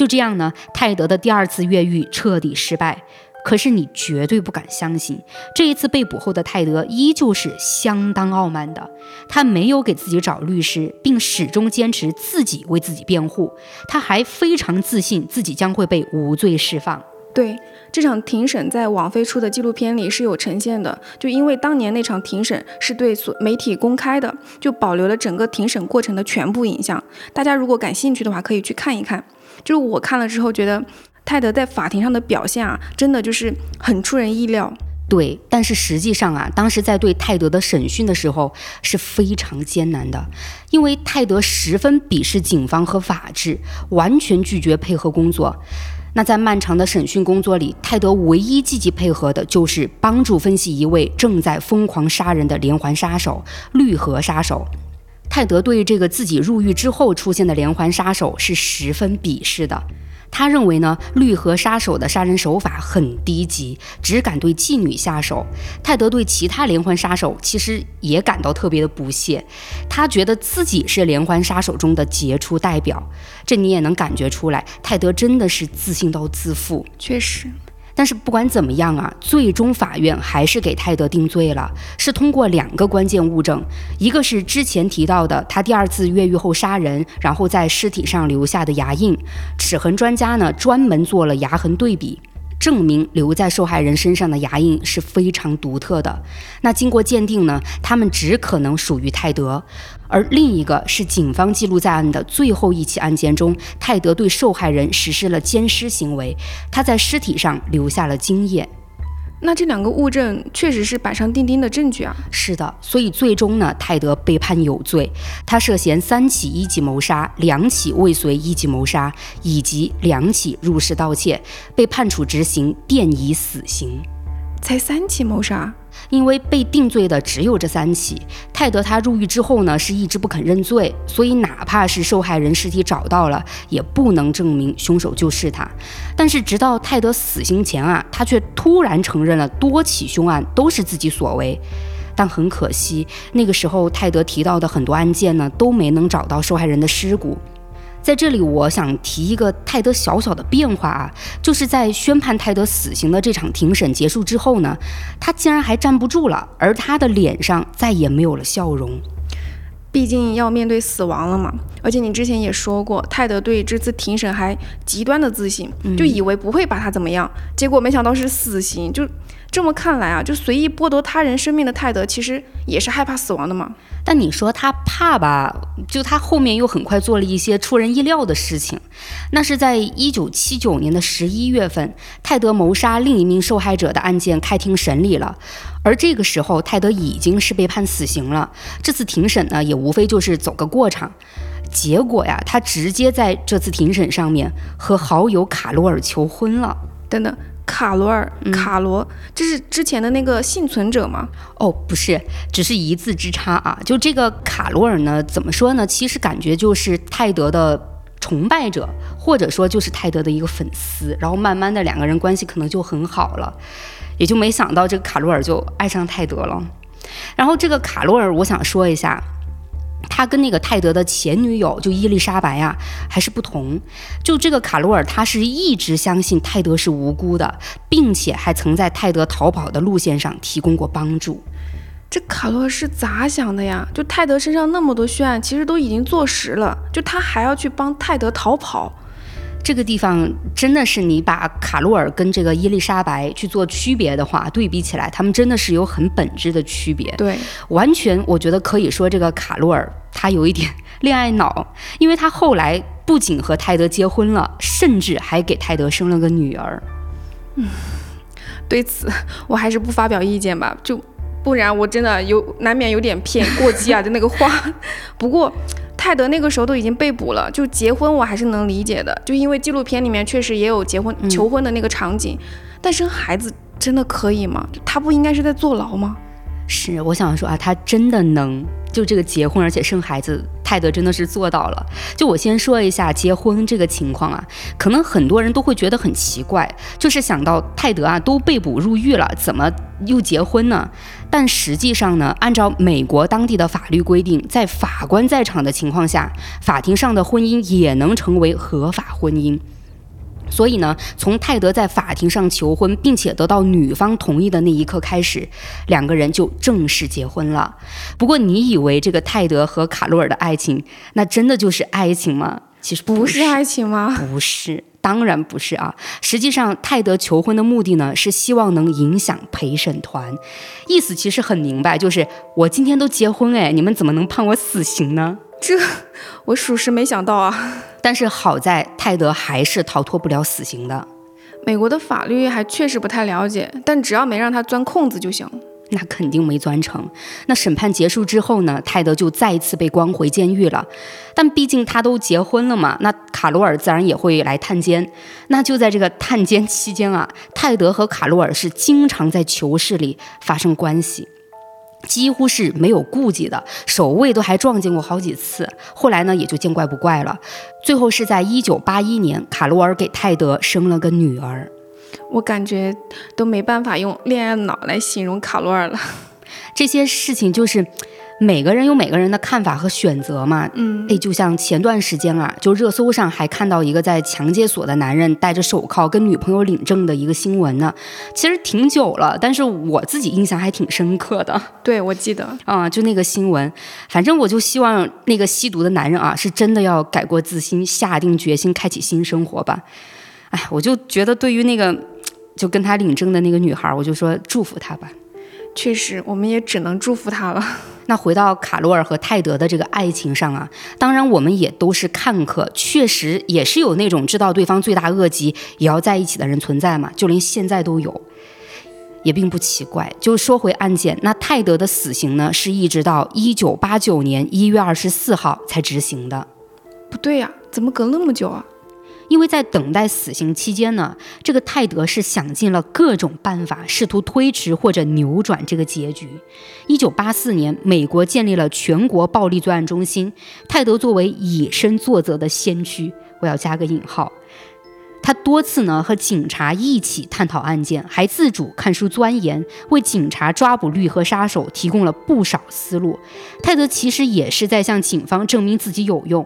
就这样呢，泰德的第二次越狱彻底失败。可是你绝对不敢相信，这一次被捕后的泰德依旧是相当傲慢的。他没有给自己找律师，并始终坚持自己为自己辩护。他还非常自信自己将会被无罪释放。
对这场庭审，在网飞出的纪录片里是有呈现的。就因为当年那场庭审是对所媒体公开的，就保留了整个庭审过程的全部影像。大家如果感兴趣的话，可以去看一看。就是我看了之后觉得，泰德在法庭上的表现啊，真的就是很出人意料。
对，但是实际上啊，当时在对泰德的审讯的时候是非常艰难的，因为泰德十分鄙视警方和法治，完全拒绝配合工作。那在漫长的审讯工作里，泰德唯一积极配合的就是帮助分析一位正在疯狂杀人的连环杀手——绿河杀手。泰德对这个自己入狱之后出现的连环杀手是十分鄙视的。他认为呢，绿河杀手的杀人手法很低级，只敢对妓女下手。泰德对其他连环杀手其实也感到特别的不屑，他觉得自己是连环杀手中的杰出代表。这你也能感觉出来，泰德真的是自信到自负。
确实。
但是不管怎么样啊，最终法院还是给泰德定罪了，是通过两个关键物证，一个是之前提到的他第二次越狱后杀人，然后在尸体上留下的牙印，齿痕专家呢专门做了牙痕对比。证明留在受害人身上的牙印是非常独特的。那经过鉴定呢，他们只可能属于泰德。而另一个是警方记录在案的最后一起案件中，泰德对受害人实施了奸尸行为，他在尸体上留下了精液。
那这两个物证确实是板上钉钉的证据啊！
是的，所以最终呢，泰德被判有罪，他涉嫌三起一级谋杀、两起未遂一级谋杀以及两起入室盗窃，被判处执行电椅死刑。
才三起谋杀？
因为被定罪的只有这三起，泰德他入狱之后呢，是一直不肯认罪，所以哪怕是受害人尸体找到了，也不能证明凶手就是他。但是直到泰德死刑前啊，他却突然承认了多起凶案都是自己所为。但很可惜，那个时候泰德提到的很多案件呢，都没能找到受害人的尸骨。在这里，我想提一个泰德小小的变化啊，就是在宣判泰德死刑的这场庭审结束之后呢，他竟然还站不住了，而他的脸上再也没有了笑容。
毕竟要面对死亡了嘛，而且你之前也说过，泰德对这次庭审还极端的自信，就以为不会把他怎么样，结果没想到是死刑。就这么看来啊，就随意剥夺他人生命的泰德，其实也是害怕死亡的嘛。
但你说他怕吧？就他后面又很快做了一些出人意料的事情。那是在一九七九年的十一月份，泰德谋杀另一名受害者的案件开庭审理了。而这个时候，泰德已经是被判死刑了。这次庭审呢，也无非就是走个过场。结果呀，他直接在这次庭审上面和好友卡罗尔求婚了。
等等。卡罗尔，卡罗，这是之前的那个幸存者吗？
哦，不是，只是一字之差啊。就这个卡罗尔呢，怎么说呢？其实感觉就是泰德的崇拜者，或者说就是泰德的一个粉丝。然后慢慢的两个人关系可能就很好了，也就没想到这个卡罗尔就爱上泰德了。然后这个卡罗尔，我想说一下。他跟那个泰德的前女友就伊丽莎白啊还是不同，就这个卡罗尔，他是一直相信泰德是无辜的，并且还曾在泰德逃跑的路线上提供过帮助。
这卡罗尔是咋想的呀？就泰德身上那么多血案，其实都已经坐实了，就他还要去帮泰德逃跑。
这个地方真的是你把卡洛尔跟这个伊丽莎白去做区别的话，对比起来，他们真的是有很本质的区别。
对，
完全我觉得可以说这个卡洛尔他有一点恋爱脑，因为他后来。不仅和泰德结婚了，甚至还给泰德生了个女儿。
嗯，对此我还是不发表意见吧，就不然我真的有难免有点偏过激啊的那个话。不过泰德那个时候都已经被捕了，就结婚我还是能理解的，就因为纪录片里面确实也有结婚求婚的那个场景，但生孩子真的可以吗？他不应该是在坐牢吗？
是，我想说啊，他真的能就这个结婚而且生孩子，泰德真的是做到了。就我先说一下结婚这个情况啊，可能很多人都会觉得很奇怪，就是想到泰德啊都被捕入狱了，怎么又结婚呢？但实际上呢，按照美国当地的法律规定，在法官在场的情况下，法庭上的婚姻也能成为合法婚姻。所以呢，从泰德在法庭上求婚，并且得到女方同意的那一刻开始，两个人就正式结婚了。不过，你以为这个泰德和卡洛尔的爱情，那真的就是爱情吗？其实
不是爱情吗？
不是，当然不是啊。实际上，泰德求婚的目的呢，是希望能影响陪审团。意思其实很明白，就是我今天都结婚，哎，你们怎么能判我死刑呢？
这，我属实没想到啊。
但是好在泰德还是逃脱不了死刑的。
美国的法律还确实不太了解，但只要没让他钻空子就行。
那肯定没钻成。那审判结束之后呢？泰德就再一次被关回监狱了。但毕竟他都结婚了嘛，那卡罗尔自然也会来探监。那就在这个探监期间啊，泰德和卡罗尔是经常在囚室里发生关系。几乎是没有顾忌的，守卫都还撞见过好几次。后来呢，也就见怪不怪了。最后是在一九八一年，卡罗尔给泰德生了个女儿。
我感觉都没办法用恋爱脑来形容卡罗尔了。
这些事情就是。每个人有每个人的看法和选择嘛，
嗯，
哎，就像前段时间啊，就热搜上还看到一个在强戒所的男人戴着手铐跟女朋友领证的一个新闻呢。其实挺久了，但是我自己印象还挺深刻的。
对，我记得
啊，就那个新闻，反正我就希望那个吸毒的男人啊，是真的要改过自新，下定决心开启新生活吧。哎，我就觉得对于那个就跟他领证的那个女孩，我就说祝福她吧。
确实，我们也只能祝福她了。
那回到卡罗尔和泰德的这个爱情上啊，当然我们也都是看客，确实也是有那种知道对方罪大恶极也要在一起的人存在嘛，就连现在都有，也并不奇怪。就说回案件，那泰德的死刑呢，是一直到一九八九年一月二十四号才执行的。
不对呀，怎么隔那么久啊？
因为在等待死刑期间呢，这个泰德是想尽了各种办法，试图推迟或者扭转这个结局。一九八四年，美国建立了全国暴力罪案中心，泰德作为以身作则的先驱，我要加个引号。他多次呢和警察一起探讨案件，还自主看书钻研，为警察抓捕绿河杀手提供了不少思路。泰德其实也是在向警方证明自己有用。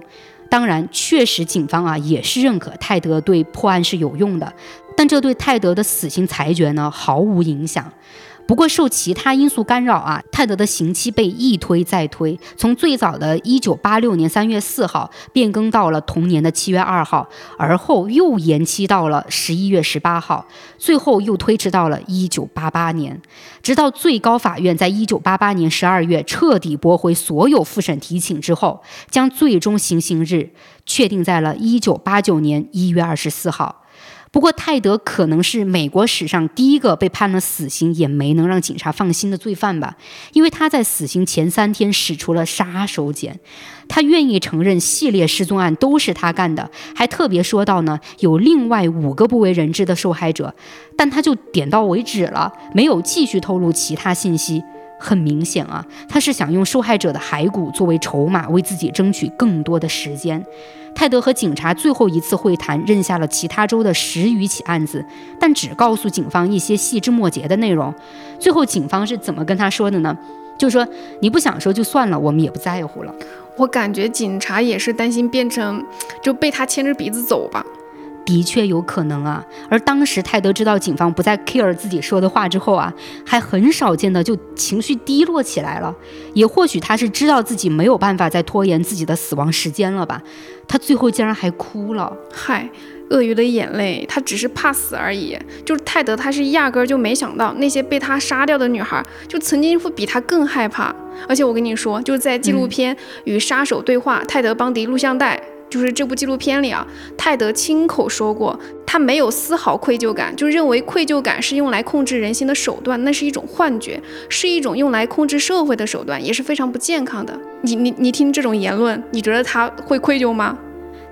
当然，确实，警方啊也是认可泰德对破案是有用的，但这对泰德的死刑裁决呢毫无影响。不过受其他因素干扰啊，泰德的刑期被一推再推，从最早的一九八六年三月四号变更到了同年的七月二号，而后又延期到了十一月十八号，最后又推迟到了一九八八年，直到最高法院在一九八八年十二月彻底驳回所有复审提请之后，将最终行刑日确定在了一九八九年一月二十四号。不过，泰德可能是美国史上第一个被判了死刑也没能让警察放心的罪犯吧？因为他在死刑前三天使出了杀手锏，他愿意承认系列失踪案都是他干的，还特别说到呢有另外五个不为人知的受害者，但他就点到为止了，没有继续透露其他信息。很明显啊，他是想用受害者的骸骨作为筹码，为自己争取更多的时间。泰德和警察最后一次会谈，认下了其他州的十余起案子，但只告诉警方一些细枝末节的内容。最后警方是怎么跟他说的呢？就说你不想说就算了，我们也不在乎了。
我感觉警察也是担心变成就被他牵着鼻子走吧。
的确有可能啊，而当时泰德知道警方不再 care 自己说的话之后啊，还很少见的就情绪低落起来了。也或许他是知道自己没有办法再拖延自己的死亡时间了吧，他最后竟然还哭了。
嗨，鳄鱼的眼泪，他只是怕死而已。就是泰德，他是压根儿就没想到那些被他杀掉的女孩，就曾经会比他更害怕。而且我跟你说，就在纪录片《与杀手对话》泰德邦迪录像带。就是这部纪录片里啊，泰德亲口说过，他没有丝毫愧疚感，就认为愧疚感是用来控制人心的手段，那是一种幻觉，是一种用来控制社会的手段，也是非常不健康的。你你你听这种言论，你觉得他会愧疚吗？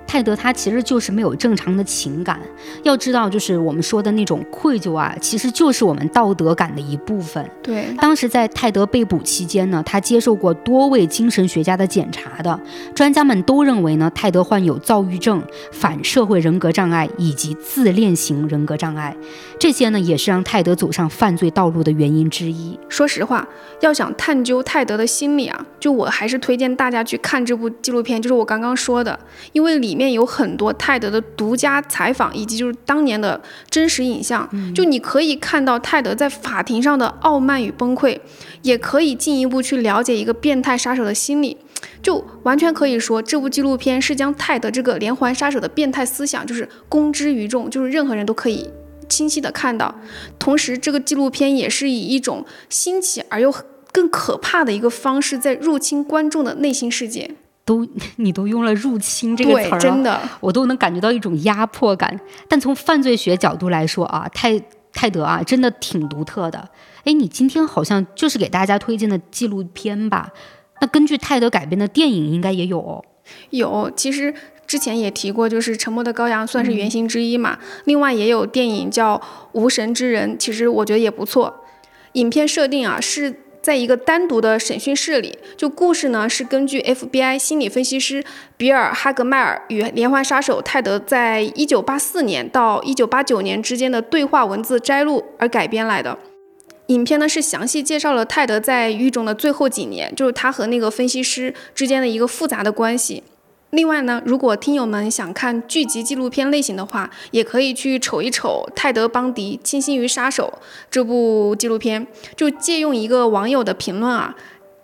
泰德他其实就是没有正常的情感，要知道，就是我们说的那种愧疚啊，其实就是我们道德感的一部分。
对，
当时在泰德被捕期间呢，他接受过多位精神学家的检查的，专家们都认为呢，泰德患有躁郁症、反社会人格障碍以及自恋型人格障碍，这些呢也是让泰德走上犯罪道路的原因之一。
说实话，要想探究泰德的心理啊，就我还是推荐大家去看这部纪录片，就是我刚刚说的，因为里。里面有很多泰德的独家采访，以及就是当年的真实影像，就你可以看到泰德在法庭上的傲慢与崩溃，也可以进一步去了解一个变态杀手的心理，就完全可以说这部纪录片是将泰德这个连环杀手的变态思想就是公之于众，就是任何人都可以清晰的看到。同时，这个纪录片也是以一种新奇而又更可怕的一个方式在入侵观众的内心世界。
都 你都用了“入侵”这个词儿
真的，
我都能感觉到一种压迫感。但从犯罪学角度来说啊，泰泰德啊，真的挺独特的。哎，你今天好像就是给大家推荐的纪录片吧？那根据泰德改编的电影应该也有。
有，其实之前也提过，就是《沉默的羔羊》算是原型之一嘛。另外也有电影叫《无神之人》，其实我觉得也不错。影片设定啊是。在一个单独的审讯室里，就故事呢是根据 FBI 心理分析师比尔·哈格迈尔与连环杀手泰德在一九八四年到一九八九年之间的对话文字摘录而改编来的。影片呢是详细介绍了泰德在狱中的最后几年，就是他和那个分析师之间的一个复杂的关系。另外呢，如果听友们想看剧集纪录片类型的话，也可以去瞅一瞅《泰德·邦迪：倾心于杀手》这部纪录片。就借用一个网友的评论啊，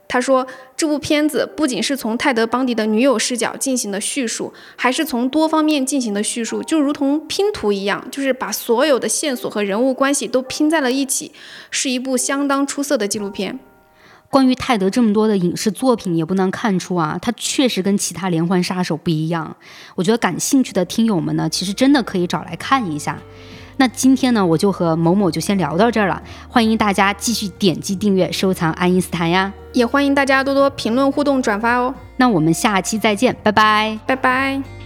他说这部片子不仅是从泰德·邦迪的女友视角进行的叙述，还是从多方面进行的叙述，就如同拼图一样，就是把所有的线索和人物关系都拼在了一起，是一部相当出色的纪录片。
关于泰德这么多的影视作品，也不难看出啊，他确实跟其他连环杀手不一样。我觉得感兴趣的听友们呢，其实真的可以找来看一下。那今天呢，我就和某某就先聊到这儿了。欢迎大家继续点击订阅、收藏爱因斯坦呀，
也欢迎大家多多评论、互动、转发哦。
那我们下期再见，拜拜，
拜拜。